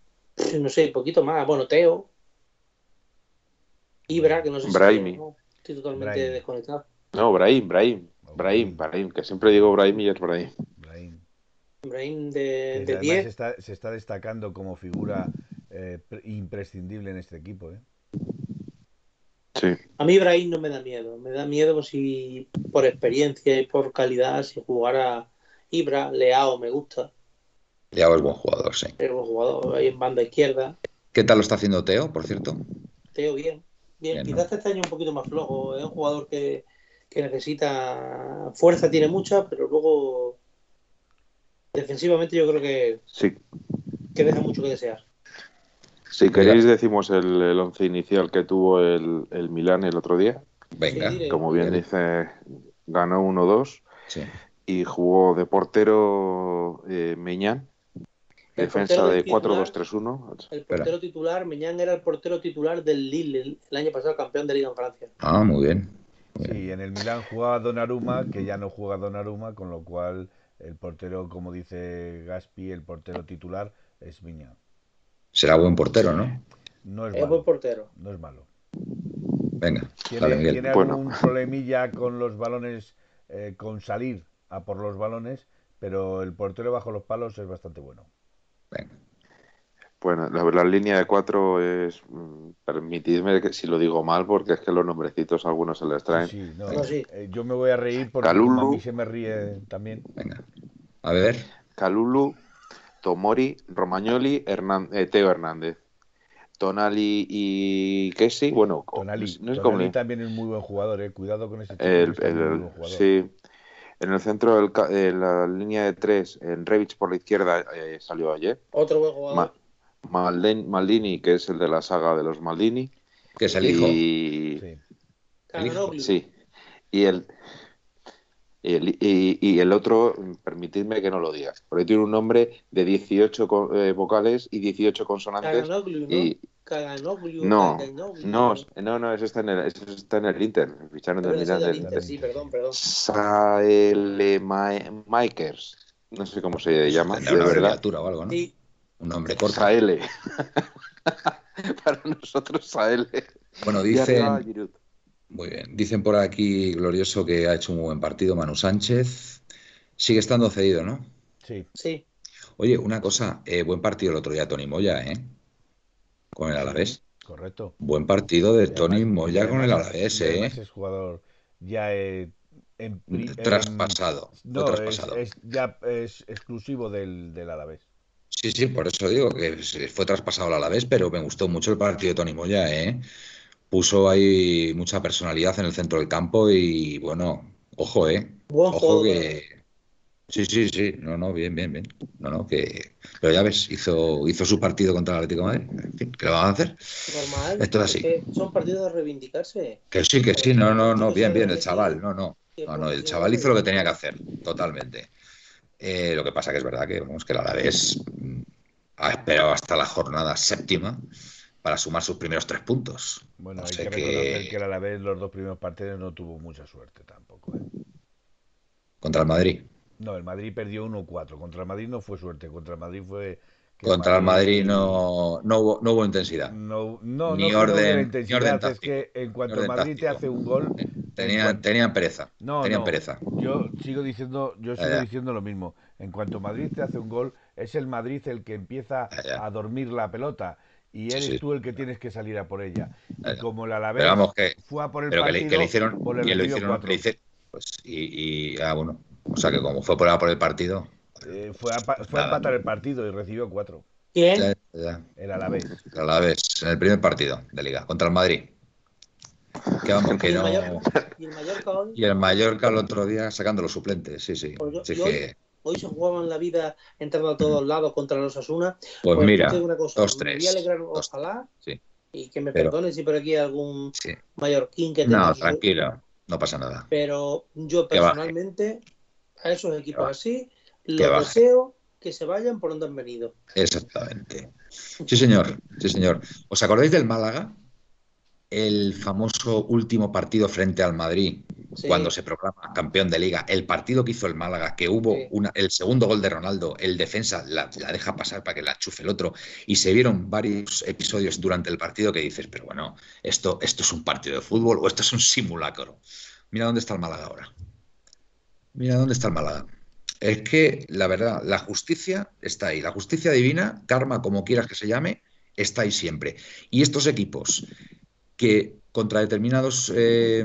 no sé, un poquito más, bueno, Teo, Ibra, que no sé si estoy totalmente desconectado. No, Brahim, Brahim, Brahim, Brahim, que siempre digo Brahim y es Brahim. Brahim. de, de 10. Se está, se está, destacando como figura eh, imprescindible en este equipo. ¿eh? Sí. A mí Brahim no me da miedo, me da miedo si por experiencia y por calidad, si jugara Ibra, Leao me gusta. Leao es buen jugador, sí. Es buen jugador, ahí en banda izquierda. ¿Qué tal lo está haciendo Teo, por cierto? Teo bien. Bien, quizás este año un poquito más flojo. Es un jugador que, necesita fuerza, tiene mucha, pero luego defensivamente yo creo que, sí. que deja mucho que desear. Si queréis decimos el, el once inicial que tuvo el, el Milán el otro día. Venga. Como bien dice, ganó 1-2. Sí y jugó de portero eh, Meñán, defensa de 4-2-3-1. El portero titular, Meñán era el portero titular del Lille el, año pasado, campeón de Liga en Francia. Ah, muy bien. Sí, en el Milán jugaba Donnarumma, que ya no juega Donnarumma, con lo cual el portero, como dice Gaspi, el portero titular es Meñán. Será buen portero, ¿no? No es, es buen portero. No es malo. Venga, tiene, algún problemilla con los balones, eh, con salir a por los balones, pero el portero bajo los palos es bastante bueno. Bueno, la, línea de cuatro es. Mm, permitidme que si lo digo mal, porque es que los nombrecitos algunos se les traen. Sí, no, eh, yo me voy a reír porque a mí se me ríe también. Venga. A ver. Calulu, Tomori, Romagnoli, eh, Teo Hernández. Tonali y Kessi, bueno, Tonali, no es Tonali también es muy buen jugador, eh. cuidado con ese chico. sí, en el centro de la línea de tres, en Revich por la izquierda, eh, salió ayer. Otro buen jugador. Maldini, que es el de la saga de los Maldini. Que es el hijo. Y... Sí. sí. Y el, y el, otro, permitidme que no lo digas, porque tiene un nombre de 18 eh, vocales y 18 consonantes. ¿no? Y no, no, no, no, eso está en el, eso está en el Inter. Ficharon del Milan del Inter. Sí, perdón, perdón. Makers. No sé cómo se llama. Una abreviatura o algo, ¿no? Un nombre corto. Saele. Para nosotros, Saele. Bueno, dicen. Muy bien. Dicen por aquí, Glorioso, que ha hecho un buen partido Manu Sánchez. Sigue estando cedido, ¿no? Sí. Sí. Oye, una cosa, eh, buen partido el otro día Tony Moya, ¿eh? Con el Alavés. Correcto. Buen partido de Tony Moya con el Alavés, ¿eh? Es jugador ya en, traspasado. No, traspasado. Es, ya es exclusivo del, del Alavés. Sí, sí, por eso digo que fue traspasado al Alavés, pero me gustó mucho el partido de Tony Moya, ¿eh? Puso ahí mucha personalidad en el centro del campo y bueno, ojo, ¿eh? ojo que Sí, sí, sí, no, no, bien, bien, bien. No, no, que. Pero ya ves, hizo, hizo su partido contra el Atlético de Madrid. En fin, ¿qué lo van a hacer? Normal. Esto es así. son partidos de reivindicarse. Que sí, que sí, no, no, no, bien, bien, el chaval, no, no. No, no, el chaval hizo lo que tenía que hacer, totalmente. Eh, lo que pasa que es verdad que, vamos, que el Alavés mm, ha esperado hasta la jornada séptima para sumar sus primeros tres puntos. Bueno, hay que reconocer que el Alavés los dos primeros partidos no tuvo mucha suerte tampoco. ¿eh? Contra el Madrid. No, el Madrid perdió 1-4. Contra el Madrid no fue suerte. Contra el Madrid fue. Contra el Madrid, no, no, hubo, no hubo intensidad. No, no, ni, orden, intensidad, Es que en cuanto Madrid te hace un gol. Tenían, tenían pereza. No, tenían pereza. Yo sigo diciendo, yo sigo diciendo lo mismo. En cuanto Madrid te hace un gol, es el Madrid el que empieza a dormir la pelota y eres tú el que tienes que salir a por ella. Y como el Alavés fue a por el partido, que le, hicieron, por el y lo hicieron, pues, y, y, ah, bueno, o sea que como fue por, por el partido. Eh, fue, a, fue a, empatar el partido y recibió cuatro. ¿Quién? El Alavés. El Alavés, en el primer partido de liga, contra el Madrid. Que vamos, que no. ¿Y el Mallorca hoy? Y el Mallorca el otro día sacando los suplentes, sí, sí. Pues hoy, se jugaban la vida entrando a todos lados contra los Asuna. Pues, pues mira, dos, tres. Me voy a alegrar, ojalá. Sí. Y que me perdone si por aquí hay algún mallorquín que tenga. No, tranquilo, no pasa nada. Pero yo personalmente a esos equipos así, los deseo que se vayan por donde han venido. Exactamente. Sí, señor. Sí, señor. ¿Os acordáis del Málaga? El famoso último partido frente al Madrid, cuando se proclama campeón de liga, el partido que hizo el Málaga, que hubo una, el segundo gol de Ronaldo, el defensa la, deja pasar para que la chufe el otro, y se vieron varios episodios durante el partido que dices, pero bueno, esto, esto es un partido de fútbol o esto es un simulacro. Mira dónde está el Málaga ahora. Mira dónde está el Málaga. Es que la verdad, la justicia está ahí. La justicia divina, karma, como quieras que se llame, está ahí siempre. Y estos equipos que contra determinados eh,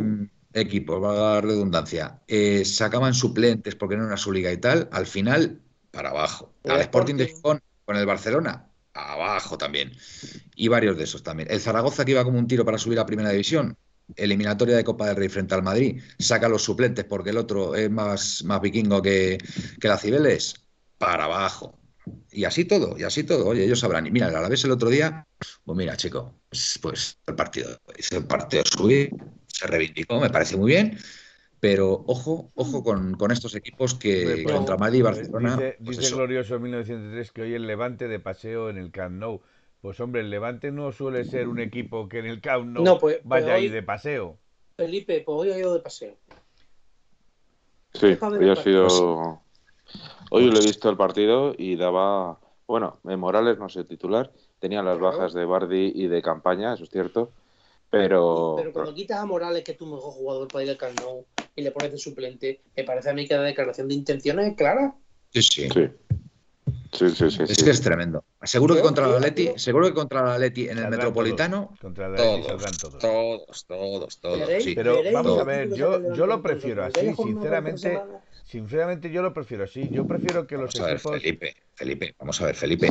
equipos, va a dar redundancia, eh, sacaban suplentes porque no era su liga y tal, al final, para abajo. Al Sporting de Gijón con el Barcelona, abajo también. Y varios de esos también. El Zaragoza que iba como un tiro para subir a primera división, eliminatoria de Copa del Rey frente al Madrid, saca los suplentes porque el otro es más, más vikingo que, que la Cibeles, para abajo. Y así todo, y así todo. Oye, ellos sabrán. Y mira, a la vez el otro día, pues mira, chico, pues, pues el partido, el partido subir, se reivindicó, me parece muy bien. Pero ojo, ojo con, con estos equipos que contra Madrid y Barcelona. Dice, pues dice Glorioso 1903 que hoy el Levante de paseo en el Camp Nou pues hombre, el Levante no suele ser un equipo que en el Camp no, pues, pues vaya ahí de paseo. Felipe, pues hoy ha ido de paseo. Sí, hoy ha sido... Hoy lo he visto el partido y daba... Bueno, Morales no sé titular, tenía las bajas de Bardi y de campaña, eso es cierto, pero... Pero cuando quitas a Morales, que es tu mejor jugador para ir al Camp Nou, y le pones de suplente, me parece a mí que la declaración de intenciones clara. Sí, sí. sí. Sí, sí, sí, es que es tremendo. Seguro que contra la Leti, seguro que contra la Leti en el Metropolitano, todos, todos, todos, todos, todos, Pero vamos a ver, yo, yo lo prefiero así, sinceramente. Sinceramente yo lo prefiero así. Yo prefiero que los vamos a ver, Felipe, Felipe, vamos a ver, Felipe.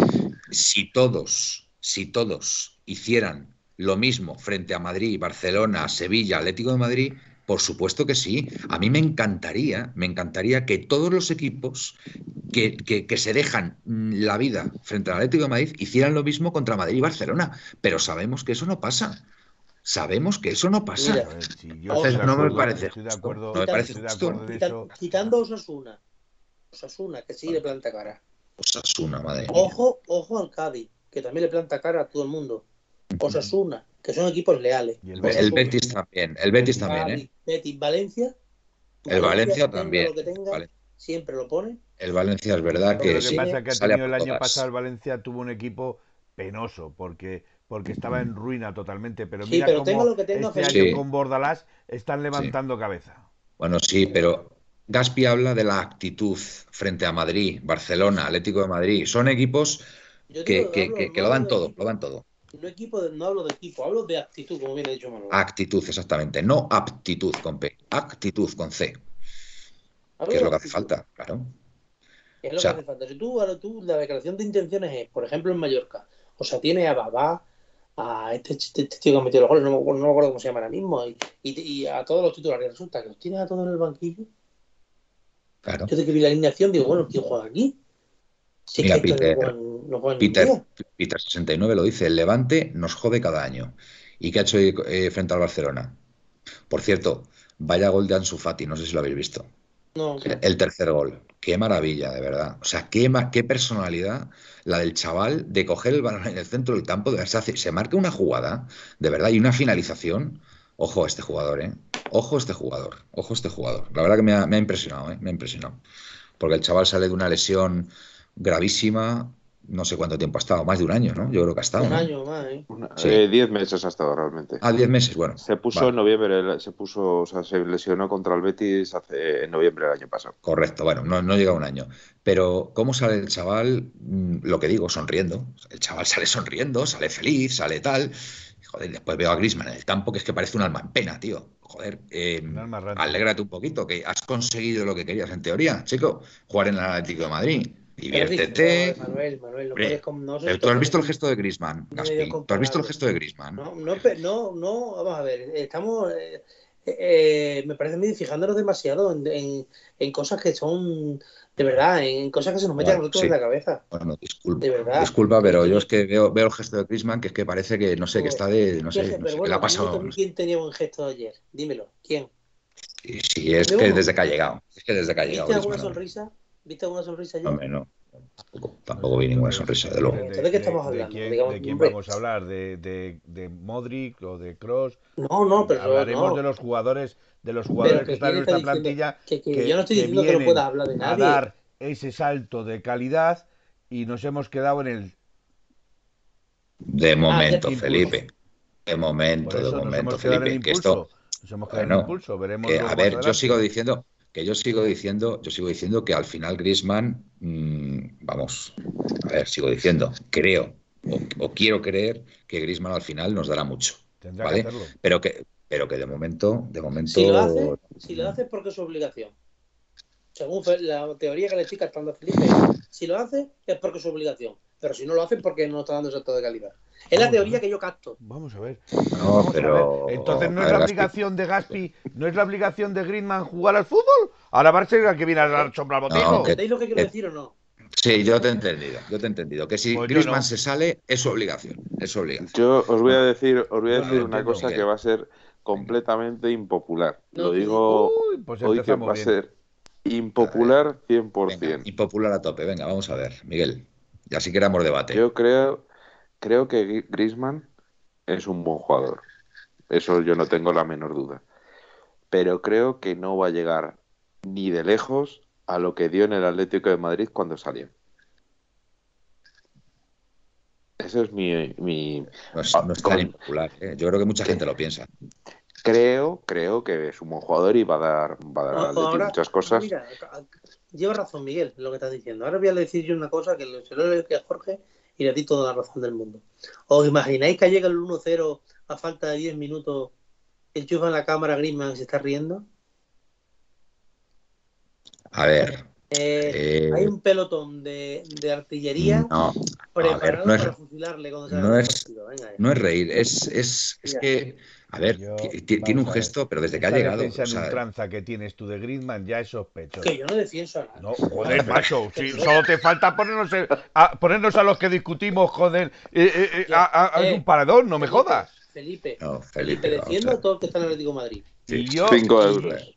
Si todos, si todos hicieran lo mismo frente a Madrid, Barcelona, Sevilla, Atlético de Madrid, por supuesto que sí. A mí me encantaría, me encantaría que todos los equipos que, que, se dejan la vida frente al Atlético de Madrid hicieran lo mismo contra Madrid y Barcelona. Pero sabemos que eso no pasa. Sabemos que eso no pasa. Entonces no me parece de acuerdo, no me parece Quitando Osasuna. Osasuna, que sí le planta cara. Osasuna, madre Ojo, ojo al Cádiz, que también le planta cara a todo el mundo. Osasuna, que son equipos leales. el, Betis también, el Betis también, ¿eh? Betis, Valencia. El Valencia, también. Siempre lo pone. El Valencia es verdad que. Lo que pasa es que ha tenido el año pasado el Valencia tuvo un equipo penoso porque porque estaba en ruina totalmente. Pero mira cómo lo que tengo este año con Bordalás están levantando cabeza. Bueno, sí, pero Gaspi habla de la actitud frente a Madrid, Barcelona, Atlético de Madrid. Son equipos que, que, lo dan todo, lo dan todo. No, equipo no hablo de equipo, hablo de actitud, como bien ha dicho Manuel. Actitud, exactamente. No aptitud con P, actitud con C. ¿Qué es lo que hace falta, claro. Es lo que hace falta. Si tú, tú, la declaración de intenciones es, por ejemplo, en Mallorca, o sea, tiene a Babá, a este, este, este, tío que ha metido los goles, no, no, me acuerdo cómo se llama ahora mismo, y, y, a todos los titulares. Resulta que los tiene a todos en el banquillo. Claro. Yo desde que vi la alineación digo, bueno, ¿quién juega aquí? Mira, Peter, Peter, 69 lo dice, el Levante nos jode cada año. ¿Y qué ha hecho eh, frente al Barcelona? Por cierto, vaya gol de Ansu Fati, no sé si lo habéis visto. No. El tercer gol. Qué maravilla, de verdad. O sea, qué, qué personalidad la del chaval de coger el balón en el centro del campo, de se, se marca una jugada, de verdad, y una finalización. Ojo a este jugador, ¿eh? Ojo a este jugador, ojo a este jugador. La verdad que me ha, me ha impresionado, ¿eh? Me ha impresionado. Porque el chaval sale de una lesión gravísima, no sé cuánto tiempo ha estado, más de un año, ¿no? Yo creo que ha estado. Un año más, ¿eh? ¿eh? diez meses ha estado realmente. Ah, diez meses, bueno. Se puso en noviembre, se puso, o sea, se lesionó contra el Betis hace, en noviembre del año pasado. Correcto, bueno, no, no llega un año. Pero, ¿cómo sale el chaval? Mm, lo que digo, sonriendo. El chaval sale sonriendo, sale feliz, sale tal. Joder, después veo a Grisman en el campo, que es que parece un alma en pena, tío. Joder, eh, alégrate un poquito, que has conseguido lo que querías en teoría, chico. Jugar en el Atlético de Madrid Diviértete. Manuel, Manuel, no ¿Tú has visto el gesto de Grisman, ¿Tú has visto el gesto de Grisman? No, no, no, vamos a ver. Estamos, eh, eh, me parece muy fijándonos demasiado en, en, cosas que son, de verdad, en cosas que se nos meten a nosotros en la cabeza. Bueno, disculpa, de verdad. disculpa, pero yo es que veo, veo el gesto de Grisman que es que parece que, no sé, que está de, no sé, no sé qué le ha pasado. ¿Quién tenía un gesto de ayer? Dímelo, ¿quién? Sí, es que desde que ha llegado. Es que desde que ha llegado. ¿Viste alguna sonrisa? ¿Viste alguna sonrisa ayer? Hombre, no. Tampoco, vi ninguna sonrisa, de luego. ¿De, qué estamos hablando? ¿De quién, vamos a hablar? ¿De, de, de Modric o de Cross? No, no, pero hablaremos de los jugadores, de los jugadores que, están en nuestra plantilla. Que, yo no estoy diciendo que, no pueda hablar de nadie. A dar ese salto de calidad y nos hemos quedado en el. De ah, momento, Felipe. De momento, de momento, Felipe. Que esto. Nos hemos quedado en impulso. Veremos. a ver, yo sigo diciendo que yo sigo diciendo, yo sigo diciendo que al final Griezmann, mm, vamos, a ver, sigo diciendo, creo o, quiero creer que Griezmann al final nos dará mucho, ¿vale? pero que, pero que de momento, de momento. Si lo hace, si lo hace es porque es su obligación. Según la teoría que le estoy captando a Felipe, si lo hace es porque es su obligación. Pero si no lo hacen, porque no está dando salto de calidad. Es la teoría que yo capto. Vamos a ver. No, pero. Entonces, ¿no es la obligación de Gaspi, no es la obligación de Greenman jugar al fútbol? Ahora va a ser el que viene a dar sombra al botijo. ¿Entendéis lo que quiero decir o no? Sí, yo te he entendido, yo te he entendido. Que si pues se sale, es su obligación. Es su obligación. Yo os voy a decir, os voy a decir una cosa que va a ser completamente impopular. lo digo pues hoy que va a ser impopular 100%. impopular a tope. Venga, vamos a ver, Miguel. Y así queramos debate. Yo creo, creo que Grisman es un buen jugador. Eso yo no tengo la menor duda. Pero creo que no va a llegar ni de lejos a lo que dio en el Atlético de Madrid cuando salió. Eso es mi. mi... No, es, tan impopular. ¿eh? Yo creo que mucha gente lo piensa. Creo, creo que es un buen jugador y va a dar, va a dar muchas cosas. Lleva razón, Miguel, lo que estás diciendo. Ahora voy a decir yo una cosa que se lo decir a Jorge y le di toda la razón del mundo. ¿Os imagináis que llega el 1-0 a falta de 10 minutos, enchufa en la cámara Griezmann y se está riendo? A ver. Eh, hay un pelotón de, artillería preparado no es, para fusilarle cuando no es, no es reír, es, es, es que a ver, tiene un gesto, pero desde que ha llegado. O sea, tranza que tienes tú de Griezmann ya es sospechoso. Que yo no defiendo a No, joder, macho. Si solo te falta ponernos, a, ponernos a los que discutimos, joder. Eh, eh, eh, a, un paradón, no me jodas. Felipe, no, Felipe, defiendo a todos los que están en el Atlético de Madrid. Y yo, cinco euros.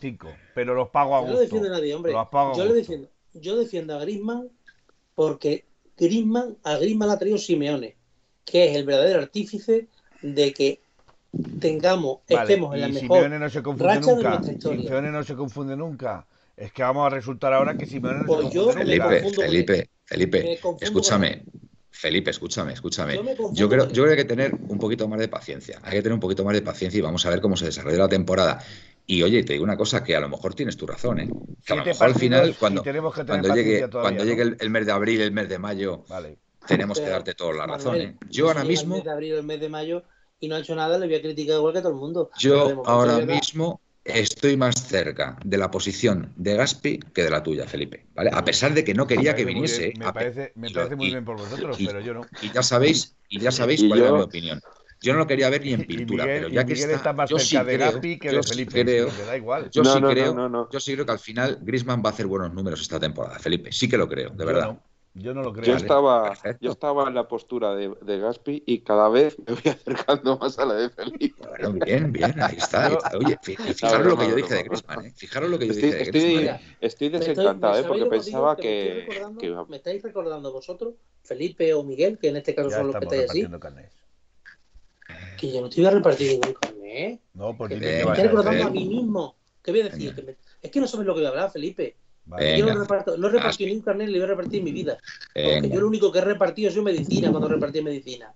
Cinco, pero los pago a gusto. Yo no defiendo a nadie, hombre. yo, le defiendo, yo defiendo a Griezmann porque Griezmann, a Griezmann la ha traído Simeone que es el verdadero artífice de que tengamos, estemos en la mejor Simeone no se confunde nunca. Simeone no se confunde nunca. Es que vamos a resultar ahora que Simeone no se pues confunde Felipe, Felipe, Felipe, escúchame. Felipe, escúchame, escúchame. Yo, creo, yo creo que hay que tener un poquito más de paciencia. Hay que tener un poquito más de paciencia y vamos a ver cómo se desarrolla la temporada. Y oye, te digo una cosa, que a lo mejor tienes tu razón, ¿eh? Que a lo mejor al final, cuando, cuando llegue, cuando llegue el, mes de abril, el mes de mayo, tenemos que darte toda la razón. ¿eh? Yo ahora mismo. El mes de abril, el mes de mayo y no ha hecho nada, le voy a criticar igual que todo el mundo. Yo ahora mismo estoy más cerca de la posición de Gaspi que de la tuya, Felipe. ¿vale? A pesar de que no quería que viniese. me, parece, me parece, muy bien por vosotros, pero yo no. Y ya sabéis, y ya sabéis cuál es mi opinión. Yo no lo quería ver ni en pintura, pero ya que está, más yo sí de creo, Gaspi que de Felipe, creo, da igual. Yo sí creo, yo sí creo que al final Griezmann va a hacer buenos números esta temporada, Felipe. Sí que lo creo, de verdad. Yo no lo creo. Yo estaba, yo estaba en la postura de, de, Gaspi y cada vez me voy acercando más a la de Felipe. Bueno, bien, bien, ahí está. Oye, fijaros lo que yo dije de Griezmann, ¿eh? Fijaros lo que yo estoy, dije de Griezmann. Estoy, desencantado, ¿eh? Porque pensaba que, Me estáis recordando vosotros, Felipe o Miguel, que en este caso son los que estáis así. Que yo no te iba a repartir ningún carnet. No, porque me estoy recordando a mí mismo. ¿Qué voy a decir? Es que no sabes lo que voy a hablar, Felipe. Yo no, reparto, no repartí ni un carnet, le voy a repartir en mi vida. Porque yo lo único que he repartido es medicina cuando repartí medicina.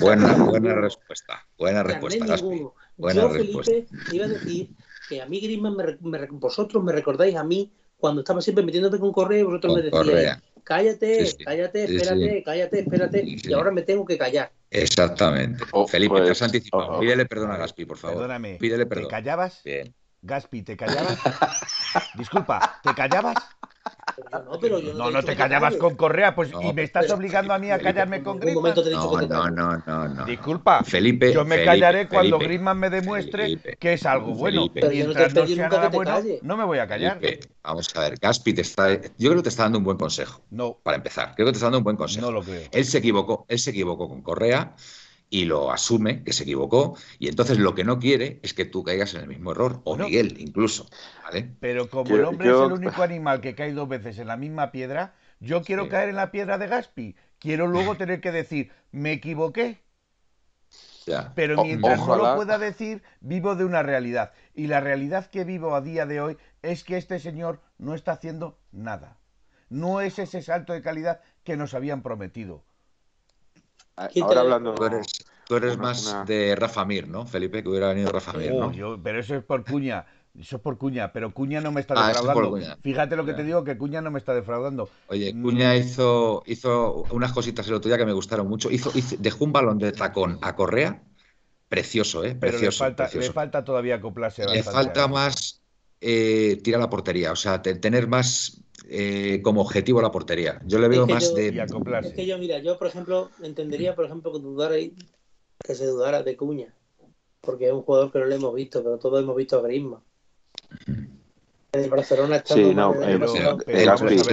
Buena, buena respuesta. Buena respuesta. Buena yo, Felipe, iba a decir que a mí, Grisman, me, vosotros me recordáis a mí cuando estaba siempre metiéndote con correo, vosotros me decíais, cállate, cállate, espérate, cállate, espérate, y ahora me tengo que callar. Exactamente. Oh, Felipe, te has pues, anticipado. Oh, oh. Pídele perdón a Gaspi, por favor. Perdóname. Pídele perdón. ¿Te callabas? Bien. Gaspi, ¿te callabas? Disculpa, ¿te callabas? No, pero yo no, no, te callabas con Correa, pues y me estás obligando a mí a callarme con Griezmann. No, no, no, no, Disculpa, Felipe, yo me callaré cuando Griezmann me demuestre que es algo bueno. Pero mientras no, sea nada bueno, no me voy a callar. vamos a ver, Gaspi te está, yo creo que te está dando un buen consejo. No. Para empezar, creo que te está dando un buen consejo. No lo creo. Él se equivocó, él se equivocó con Correa y lo asume, que se equivocó, y entonces lo que no quiere es que tú caigas en el mismo error, o Miguel incluso. ¿vale? Pero como el hombre es el único animal que cae dos veces en la misma piedra, yo quiero caer en la piedra de Gaspi. Quiero luego tener que decir, me equivoqué. Pero mientras no lo pueda decir, vivo de una realidad. Y la realidad que vivo a día de hoy es que este señor no está haciendo nada. No es ese salto de calidad que nos habían prometido. Ahora hablando. Tú eres, más de Rafa Mir, ¿no? Felipe, que hubiera venido Rafa Mir, ¿no? Oh, pero eso es por cuña. Eso es por Cuña, pero Cuña no me está ah, defraudando. Fíjate lo que te digo, que Cuña no me está defraudando. Oye, mm. Cuña hizo, hizo unas cositas el otro día que me gustaron mucho. Hizo, dejó un balón de tacón a Correa, precioso, ¿eh? Precioso. Pero le falta, le falta todavía acoplarse. Le falta más eh, tirar la portería, o sea, tener más eh, como objetivo la portería. Yo le veo más de. Es que yo, mira, yo por ejemplo, entendería, por ejemplo, que dudara que se dudara de Cuña, porque es un jugador que no le hemos visto, pero todos hemos visto a Griezmann. El Barcelona está sí, no, el,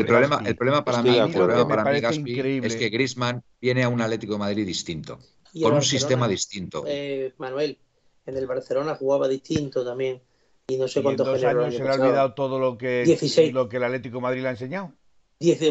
problema, el problema para mí, el problema para mí Gaspi, es que Griezmann viene a un Atlético de Madrid distinto, con un sistema distinto. Eh, Manuel, en el Barcelona jugaba distinto también y no sé cuántos años se le ha olvidado todo lo que, lo que el Atlético Madrid le ha enseñado.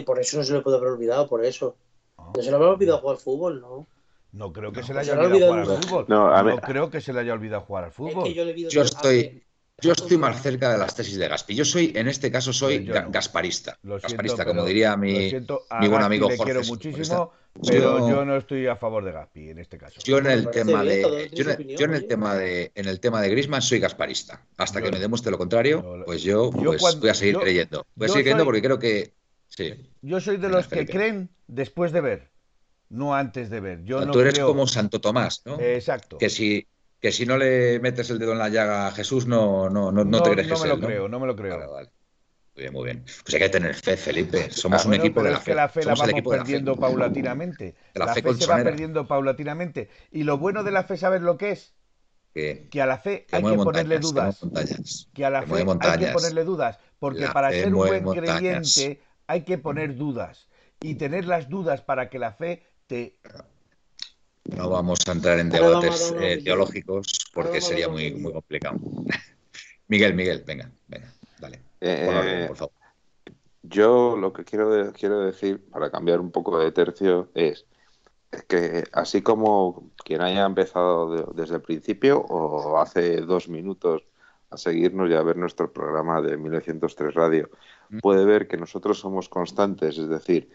por eso no se le puede haber olvidado, por eso. Ah. No se le habrá olvidado jugar al fútbol, ¿no? No creo que se le haya olvidado, jugar al fútbol. No, creo que se le haya olvidado jugar al fútbol. yo, estoy, yo estoy más cerca de las tesis de Gaspi. Yo soy, en este caso, soy gasparista. gasparista, como diría mi, mi buen amigo Jorge. quiero muchísimo, pero yo, no estoy a favor de Gaspi en este caso. Yo en el tema de, yo, en el tema de, en el tema de Griezmann soy gasparista. Hasta que me demuestre lo contrario, pues yo, pues voy a seguir creyendo. Voy a seguir creyendo porque creo que sí. Yo soy de los que creen después de ver, no antes de ver. Yo Tú eres como Santo Tomás, ¿no? Exacto. Que si que si no le metes el dedo en la llaga a Jesús, no, no, no, no, te crees no que me lo creo, no me lo creo. Muy bien, muy bien. Pues hay que tener fe, Felipe. Somos un equipo de la fe. que la fe la vamos perdiendo paulatinamente. la, fe, se va perdiendo paulatinamente. Y lo bueno de la fe, ¿sabes lo que es? Que, a la fe hay que ponerle dudas. Que, a la fe hay que ponerle dudas. Porque para ser un buen creyente hay que poner dudas. Y tener las dudas para que la fe te no vamos a entrar en debates eh, teológicos porque sería muy, muy complicado. Miguel, Miguel, venga, venga, dale. Eh, por favor. Yo lo que quiero, quiero decir, para cambiar un poco de tercio, es que así como quien haya empezado desde el principio o hace dos minutos a seguirnos y a ver nuestro programa de 1903 Radio, mm. puede ver que nosotros somos constantes, es decir,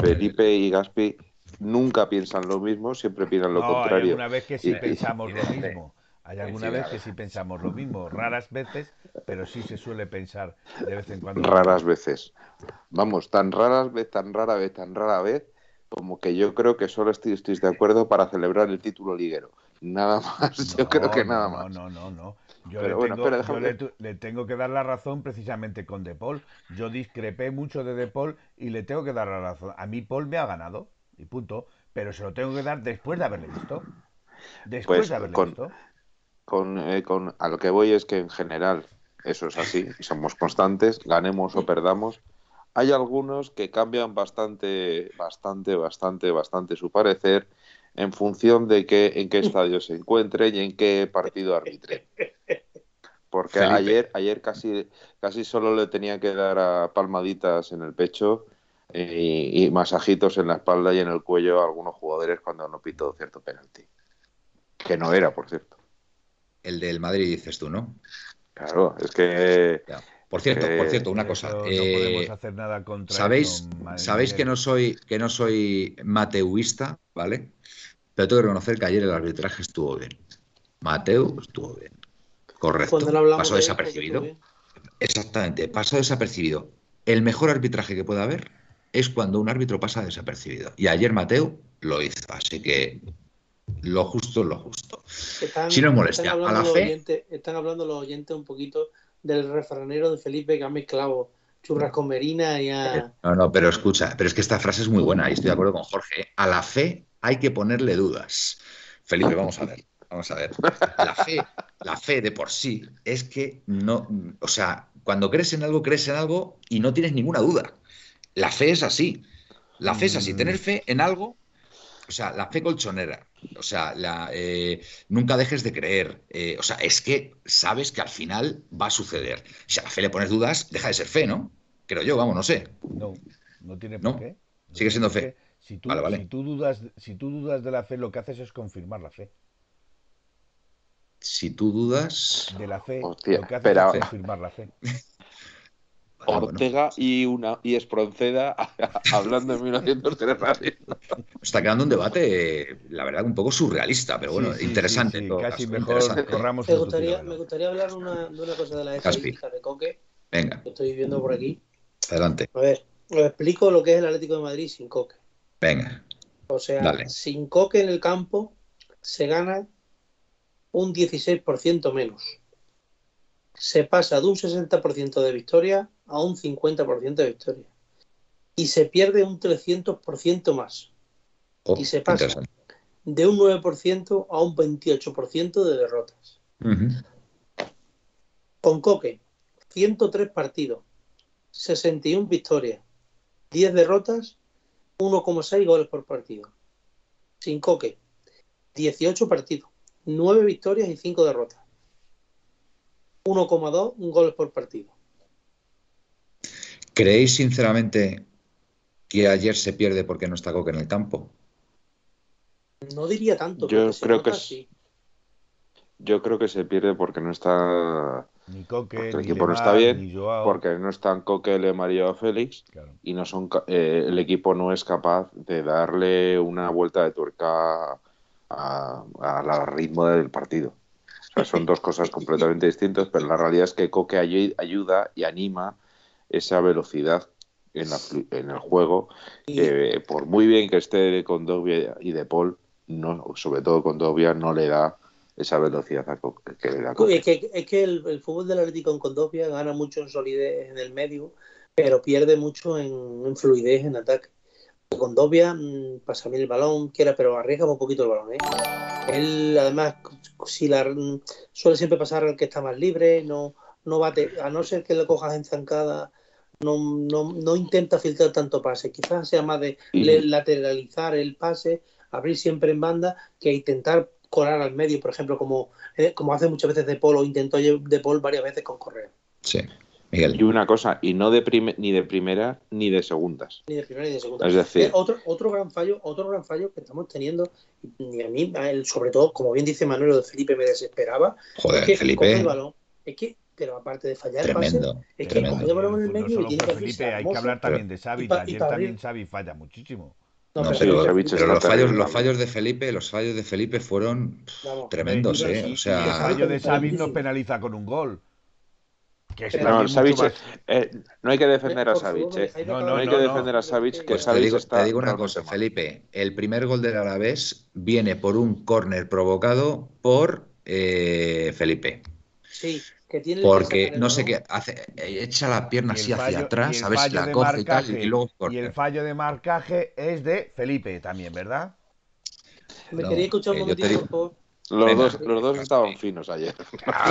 Felipe y Gaspi nunca piensan lo mismo, siempre piensan lo contrario. Hay alguna vez que sí pensamos lo mismo. Hay alguna vez que sí pensamos lo mismo, raras veces, pero sí se suele pensar de vez en cuando. Raras veces. Vamos, tan raras vez, tan rara vez, tan rara vez, como que yo creo que solo estoy, estoy de acuerdo para celebrar el título liguero. Nada más, yo creo que nada más. No, no, no, Yo, le, tengo, que dar la razón precisamente con De Paul. Yo discrepé mucho de De Paul y le tengo que dar la razón. A mí Paul me ha ganado y punto. Pero se lo tengo que dar después de haberle visto. Después pues de haberle visto con, eh, con, a lo que voy es que en general eso es así, somos constantes, ganemos o perdamos. Hay algunos que cambian bastante, bastante, bastante, bastante su parecer en función de qué, en qué estadio se encuentre y en qué partido arbitre. Porque ayer, ayer casi, casi solo le tenía que dar a palmaditas en el pecho eh, y, masajitos en la espalda y en el cuello a algunos jugadores cuando no pito cierto penalti. Que no era, por cierto. El del Madrid dices tú, ¿no? Claro, es que... Por cierto, por cierto, una cosa. No podemos eh, hacer nada contra Sabéis, sabéis que no soy que no soy mateuista, ¿vale? Pero tengo que reconocer que ayer el arbitraje estuvo bien. Mateo estuvo bien. Correcto. Pasó desapercibido. Exactamente, pasó desapercibido. El mejor arbitraje que puede haber es cuando un árbitro pasa desapercibido. Y ayer Mateo lo hizo. Así que lo justo es lo justo. si no es molestia, a la fe. están hablando los oyentes un poquito del refranero de Felipe que ha mezclado churras con merina y a... No, no, pero escucha, pero es que esta frase es muy buena y estoy de acuerdo con Jorge. ¿eh? A la fe hay que ponerle dudas. Felipe, vamos a ver. Vamos a ver. La fe, la fe de por sí es que no, o sea, cuando crees en algo, crees en algo y no tienes ninguna duda. La fe es así. La fe es así. Tener fe en algo o sea, la fe colchonera, o sea, la, eh, nunca dejes de creer, eh, o sea, es que sabes que al final va a suceder. Si a la fe le pones dudas, deja de ser fe, ¿no? Creo yo, vamos, no sé. No, no tiene por qué. Sigue siendo fe. Si tú, Si, tú dudas, si tú dudas de la fe, lo que haces es confirmar la fe. Si tú dudas... De la fe, lo que haces es confirmar la fe. Ah, Ortega y una y Espronceda hablando en 1903 radio. Está quedando un debate, la verdad, un poco surrealista, pero bueno, interesante. casi mejor corramos. Me gustaría, me gustaría hablar una, de una cosa de la estadística de Coque. Venga. Que estoy viendo por aquí. Adelante. A ver, os explico lo que es el Atlético de Madrid sin Coque. Venga. O sea, sin Coque en el campo se gana un 16% menos. Se pasa de un 60% de victoria a un 50% de victoria. Y se pierde un 300% más. Oh, y se pasa de un 9% a un 28% de derrotas. Con Coque, 103 partidos, 61 victorias, 10 derrotas, 1,6 goles por partido. Sin Coque, 18 partidos, 9 victorias y 5 derrotas. 1,2 goles por partido. ¿Creéis sinceramente que ayer se pierde porque no está Coque en el campo? No diría tanto. Yo creo que sí. Yo creo que se pierde porque no está. Ni Coque, el equipo no está bien, porque no están Coque, Le Mario o Félix y no son eh, el equipo no es capaz de darle una vuelta de tuerca al ritmo del partido. son dos cosas completamente distintas, pero la realidad es que Coque ayuda y anima esa velocidad en, en el juego, por muy bien que esté con Dobia y De Paul, no, sobre todo con Dobia, no le da esa velocidad que le da. Es que, es que el, fútbol del Atlético con Condovia gana mucho en solidez en el medio, pero pierde mucho en, fluidez en ataque. Con Dobia mm, pasa bien el balón, quiera, pero arriesga un poquito el balón. ¿eh? Él, además, si la, mm, suele siempre pasar al que está más libre, no, no bate, a no ser que le cojas en zancada no, no, no intenta filtrar tanto pase. Quizás sea más de lateralizar el pase, abrir siempre en banda, que intentar colar al medio, por ejemplo, como, eh, como hace muchas veces De Paul o intentó De Paul varias veces con Correa. Sí. Y una cosa, y no de ni de primera ni de segundas. Ni de primera ni de segunda. Es decir, otro, otro gran fallo, otro gran fallo que estamos teniendo, y a mí, sobre todo, como bien dice Manuel, de Felipe me desesperaba. Joder, es que Felipe. El balón, es que, pero aparte de fallar tremendo, pase, es que balón en el medio y tiene que Felipe, hay que hablar también de Xavi. Ayer también Xavi falla muchísimo. No, pero, los, fallos, los fallos de Felipe, los fallos de Felipe fueron tremendos, ¿eh? O sea, el fallo de Xavi nos penaliza con un gol. no, eh, no hay que defender a Savic. Eh. No, hay que defender a Savic, que pues te digo, te digo una cosa, Felipe. El primer gol del Alavés viene por un córner provocado por eh, Felipe. Sí, porque no sé qué, hace, echa la pierna así hacia atrás, ¿sabes? La coge y tal, y luego Y el fallo de marcaje es de Felipe también, ¿verdad? Me quería escuchar un eh, momentito, Los dos, los dos estaban finos ayer.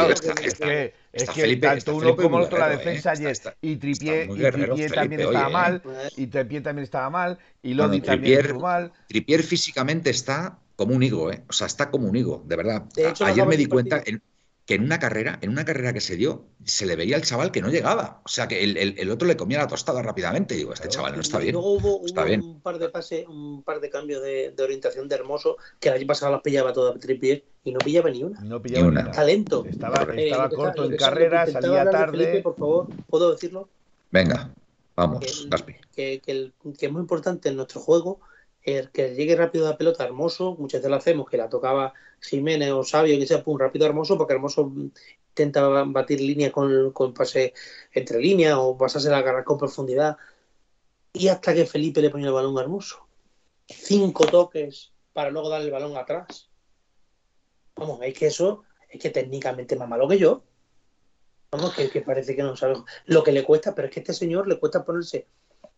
es que, es que tanto uno como el otro, la defensa ¿eh? ayer, y Tripié, y también estaba ¿eh? mal, y Tripié también estaba mal, y Lodi también estuvo mal. Tripier físicamente está como un higo, ¿eh? O sea, está como un higo, de verdad. ayer me di cuenta, en, que en una carrera, en una carrera que se dio, se le veía al chaval que no llegaba. O sea, que el, otro le comía la tostada rápidamente. digo, este chaval no está bien. Luego hubo, un par de pases, un par de cambios de, orientación de Hermoso, que el año pasado las pillaba toda Tripier y no pillaba ni una. No pillaba ni una. Talento. Estaba, estaba corto en carrera, salía tarde. por favor, ¿puedo decirlo? Venga, vamos, Gaspi. Que, que, que es muy importante en nuestro juego el que llegue rápido la pelota hermoso, muchas veces lo hacemos, que la tocaba Jiménez o Sabio, que sea pum, rápido hermoso, porque hermoso intenta batir línea con, con pase entre líneas o pasarse la agarrar con profundidad. Y hasta que Felipe le pone el balón a hermoso. Cinco toques para luego dar el balón atrás. Vamos, es que eso es que técnicamente más malo que yo. Vamos, que, que parece que no sabe lo que le cuesta, pero es que este señor le cuesta ponerse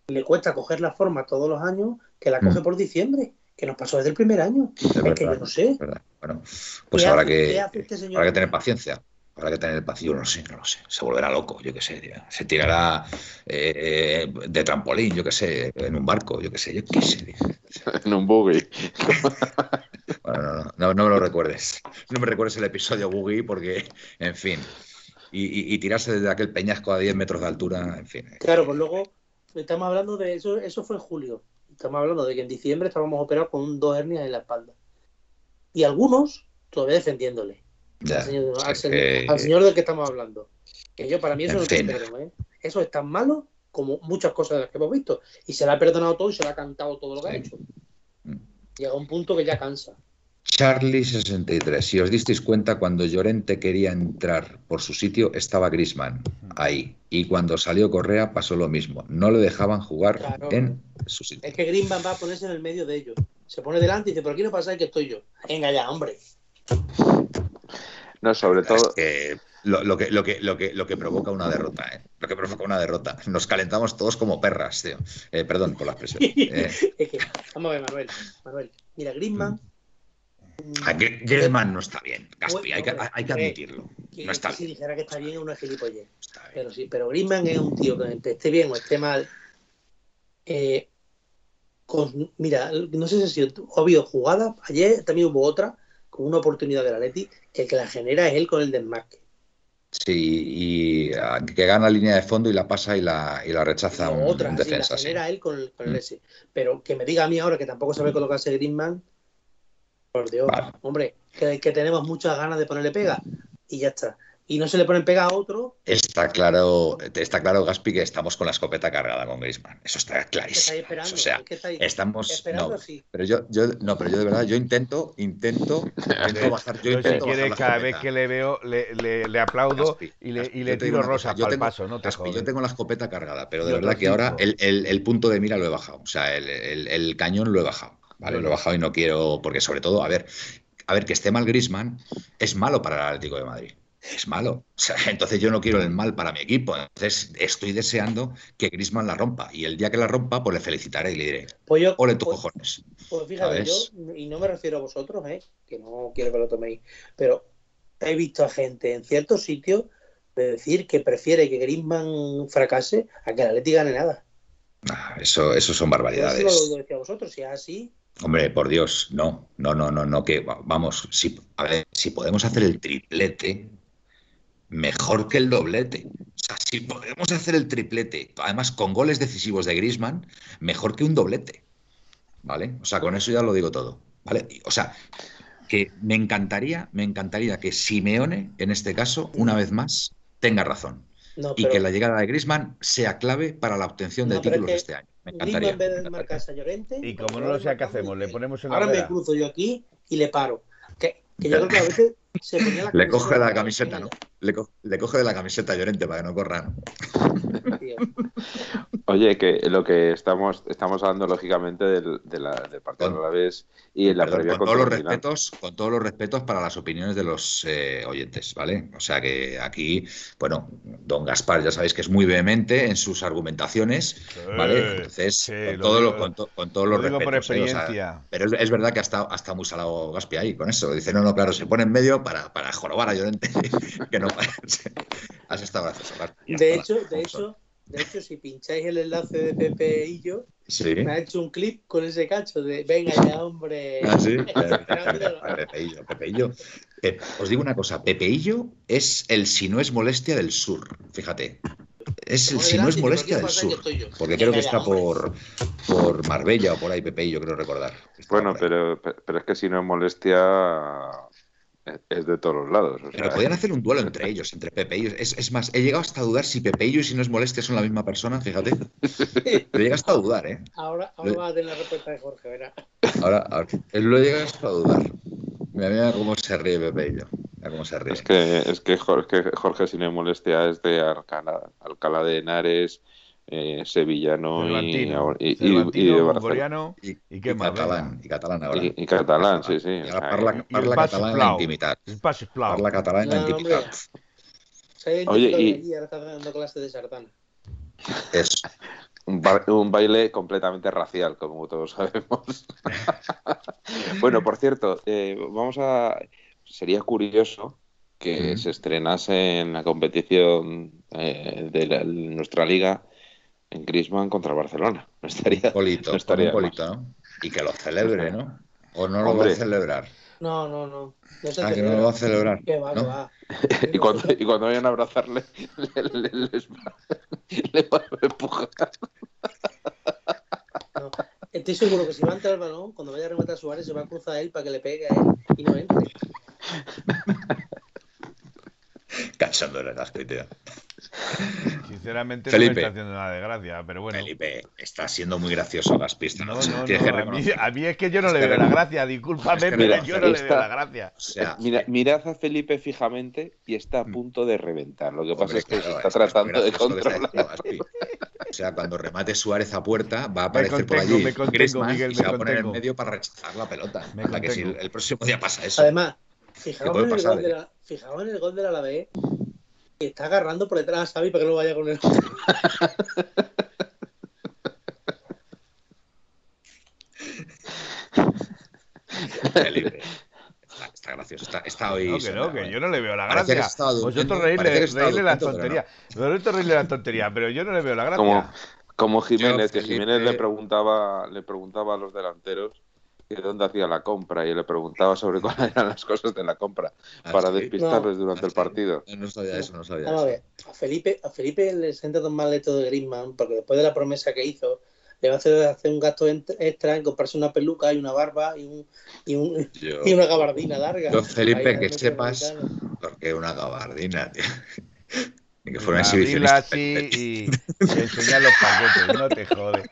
le cuesta coger la forma todos los años que la coge mm. por diciembre, que nos pasó desde el primer año. Es, que yo no sé. Bueno, pues habrá que, este que tener paciencia. Habrá que tener paciencia, no lo sé, no lo sé. Se volverá loco, yo qué sé. Se tirará eh, de trampolín, yo qué sé, en un barco, yo qué sé, yo qué sé. en un buggy. bueno, no, no, no, me lo recuerdes. No me recuerdes el episodio buggy porque, en fin. Y, y tirarse desde aquel peñasco a 10 metros de altura, en fin. Claro, pues luego Estamos hablando de eso, eso fue en julio. Estamos hablando de que en diciembre estábamos operados con dos hernias en la espalda. Y algunos todavía defendiéndole. al, señor, del que estamos hablando. Que yo, para mí, eso no es ¿eh? Eso es tan malo como muchas cosas de las que hemos visto. Y se le ha perdonado todo y se le ha cantado todo lo que ha hecho. Mm. Llega un punto que ya cansa. Charlie63, si os disteis cuenta, cuando Llorente quería entrar por su sitio, estaba Grisman ahí. Y cuando salió Correa pasó lo mismo. No le dejaban jugar en su sitio. Es que Grisman va a ponerse en el medio de ellos. Se pone delante y dice, por aquí no pasa que estoy yo. Venga ya, hombre. No, sobre todo. lo, que, lo, que, lo, que, lo que provoca una derrota, ¿eh? Lo que provoca una derrota. Nos calentamos todos como perras, tío. Eh, perdón por la expresión. Eh. vamos a ver, Manuel. Manuel. Mira, Grisman. Griezmann no está bien, Gaspi, hay, que, hay que admitirlo. No está si dijera que está bien, uno es gilipollez. Pero sí, pero Griezmann es un tío que esté bien o esté mal. Eh, mira, no sé si ha habido jugadas, ayer también hubo otra, con una oportunidad de la Leti, que el que la genera es él con el desmarque. Sí, y que gana línea de fondo y la pasa y la, y la rechaza un, otra, defensa. Sí, la genera él con el, con mm. S. Pero que me diga a mí ahora que tampoco sabe colocarse Griezmann, por Dios, hombre, que, tenemos muchas ganas de ponerle pega y ya está. Y no se le ponen pega a otro. Está claro, está claro, Gaspi, que estamos con la escopeta cargada con Griezmann. Eso está clarísimo. o sea, estamos. No, pero yo, yo, no, pero yo de verdad, yo intento, intento, intento bajar. Yo, intento si quiere, cada vez que le veo, le, le, aplaudo y le, y le tiro rosa para el paso. No te yo tengo la escopeta cargada, pero de verdad que ahora el, el, el, punto de mira lo he bajado. O sea, el, el cañón lo he bajado. ¿Vale? Lo he bajado y no quiero, porque sobre todo, a ver, a ver, que esté mal Grisman es malo para el Atlético de Madrid. Es malo. entonces yo no quiero el mal para mi equipo. Entonces estoy deseando que Grisman la rompa. Y el día que la rompa, pues le felicitaré y le diré, pues yo, ole tus pues, cojones. Pues fíjate, yo, y no me refiero a vosotros, ¿eh? que no quiero que lo toméis, pero he visto a gente en ciertos sitios de decir que prefiere que Grisman fracase a que el Atlético gane nada. Ah, eso, eso son barbaridades. Eso lo decía a vosotros, si es así, Hombre, por Dios, no, no, no, no, no, que vamos, si, a ver, si podemos hacer el triplete, mejor que el doblete. O sea, si podemos hacer el triplete, además con goles decisivos de Grisman, mejor que un doblete. ¿Vale? O sea, con eso ya lo digo todo. ¿Vale? O sea, que me encantaría, me encantaría que Simeone, en este caso, una vez más, tenga razón. Y que la llegada de Grisman sea clave para la obtención de títulos este año. Me encantaría. y como no lo sé, ¿qué hacemos? Le ponemos en la Ahora me cruzo yo aquí y le paro. Que, que yo creo que a veces le coge la camiseta, ¿no? Le, coge de la camiseta Llorente para que no corran. Oye, que lo que estamos estamos hablando lógicamente del, de la, del partido de la vez y en la previa con todos los respetos, con todos los respetos para las opiniones de los eh, oyentes, ¿vale? O sea que aquí, bueno, don Gaspar ya sabéis que es muy vehemente en sus argumentaciones, ¿vale? Entonces, con, todo con, todos los respetos. ¿eh? pero es, verdad que ha estado, ha muy salado Gaspi ahí con eso. Dice, no, no, claro, se pone en medio para, para jorobar a Llorente, que no Has estado gracioso. De hecho, de hecho, de hecho, si pincháis el enlace de Pepe y yo, me ha hecho un clip con ese cacho de venga ya, hombre. Ah, sí. Pepeillo, os digo una cosa, Pepeillo es el si no es molestia del sur, fíjate. Es el si no es molestia del sur. Porque creo que está por, por Marbella o por ahí, Pepeillo, creo recordar. bueno, pero, pero es que si no es molestia es de todos los lados. Pero podrían hacer un duelo entre ellos, entre Pepe y es, es, más, he llegado hasta a dudar si Pepe y si no es molestia son la misma persona, fíjate. Pero llega hasta a dudar, ¿eh? Ahora, ahora va a tener la respuesta de Jorge, verá. Ahora, ahora él lo llega hasta a dudar. Mira, mira cómo se ríe Pepe Mira cómo se ríe. Es que, es que Jorge, Jorge, si no es molestia, es de Alcalá, Alcalá de Henares, eh, sevillano y, y, y, de Barcelona. Y, y, qué más, catalán, y catalán ahora. Y, catalán, sí, sí. Y ahora parla, parla catalán en la intimidad. Parla catalán en la intimidad. Oye, y... ahora está dando clase de sardana. Es un, un, baile completamente racial, como todos sabemos. bueno, por cierto, eh, vamos a. Sería curioso que se estrenase en la competición eh, de, la, de nuestra liga en Griezmann contra Barcelona. No estaría, polito, no estaría polito, ¿no? Y que lo celebre, ¿no? ¿O no lo va a celebrar? No, no, no. ah, que no lo va a celebrar. va, ¿no? va. y, cuando, y cuando vayan a abrazarle, le, le, les va, le va a empujar. No. Estoy seguro que si va a entrar el balón, cuando vaya a rematar a Suárez, se va a cruzar a él para que le pegue a él y no entre. Cansando de la tío. Sinceramente no me está haciendo nada de gracia, pero bueno. Felipe, está siendo muy gracioso Gaspi esta noche. No, no, a, mí, es que yo no le veo la gracia, discúlpame, pero yo no le veo la gracia. mira, mirad a Felipe fijamente y está a mm. punto de reventar. Lo que pasa es que se está tratando de controlar. O sea, cuando remate Suárez a puerta, va a aparecer por allí Griezmann y se va a poner en medio para rechazar la pelota. Para que si el próximo día pasa eso. Además, fijaos en, el gol de la, fijaos en el gol de la Alavés está agarrando por detrás a Xavi para que no vaya con él. Está, gracioso, está, está hoy. No, que no, que yo no le veo la gracia. Vosotros reírle, reírle la tontería. Vosotros reírle la tontería, pero yo no le veo la gracia. Como, como Jiménez, que Jiménez le preguntaba, le preguntaba a los delanteros de dónde hacía la compra y le preguntaba sobre cuáles eran las cosas de la compra ah, para despistarles durante el partido. No sabía eso, no sabía eso. A, Felipe, a Felipe le sienta tan mal esto de Griezmann porque después de la promesa que hizo le va a hacer, hacer un gasto extra en comprarse una peluca y una barba y, un, y, un, y una gabardina larga. Yo, Felipe, que sepas, porque una gabardina, tío. Ni que fuera una exhibición. así y, y enseñar los paquetes, no te jode.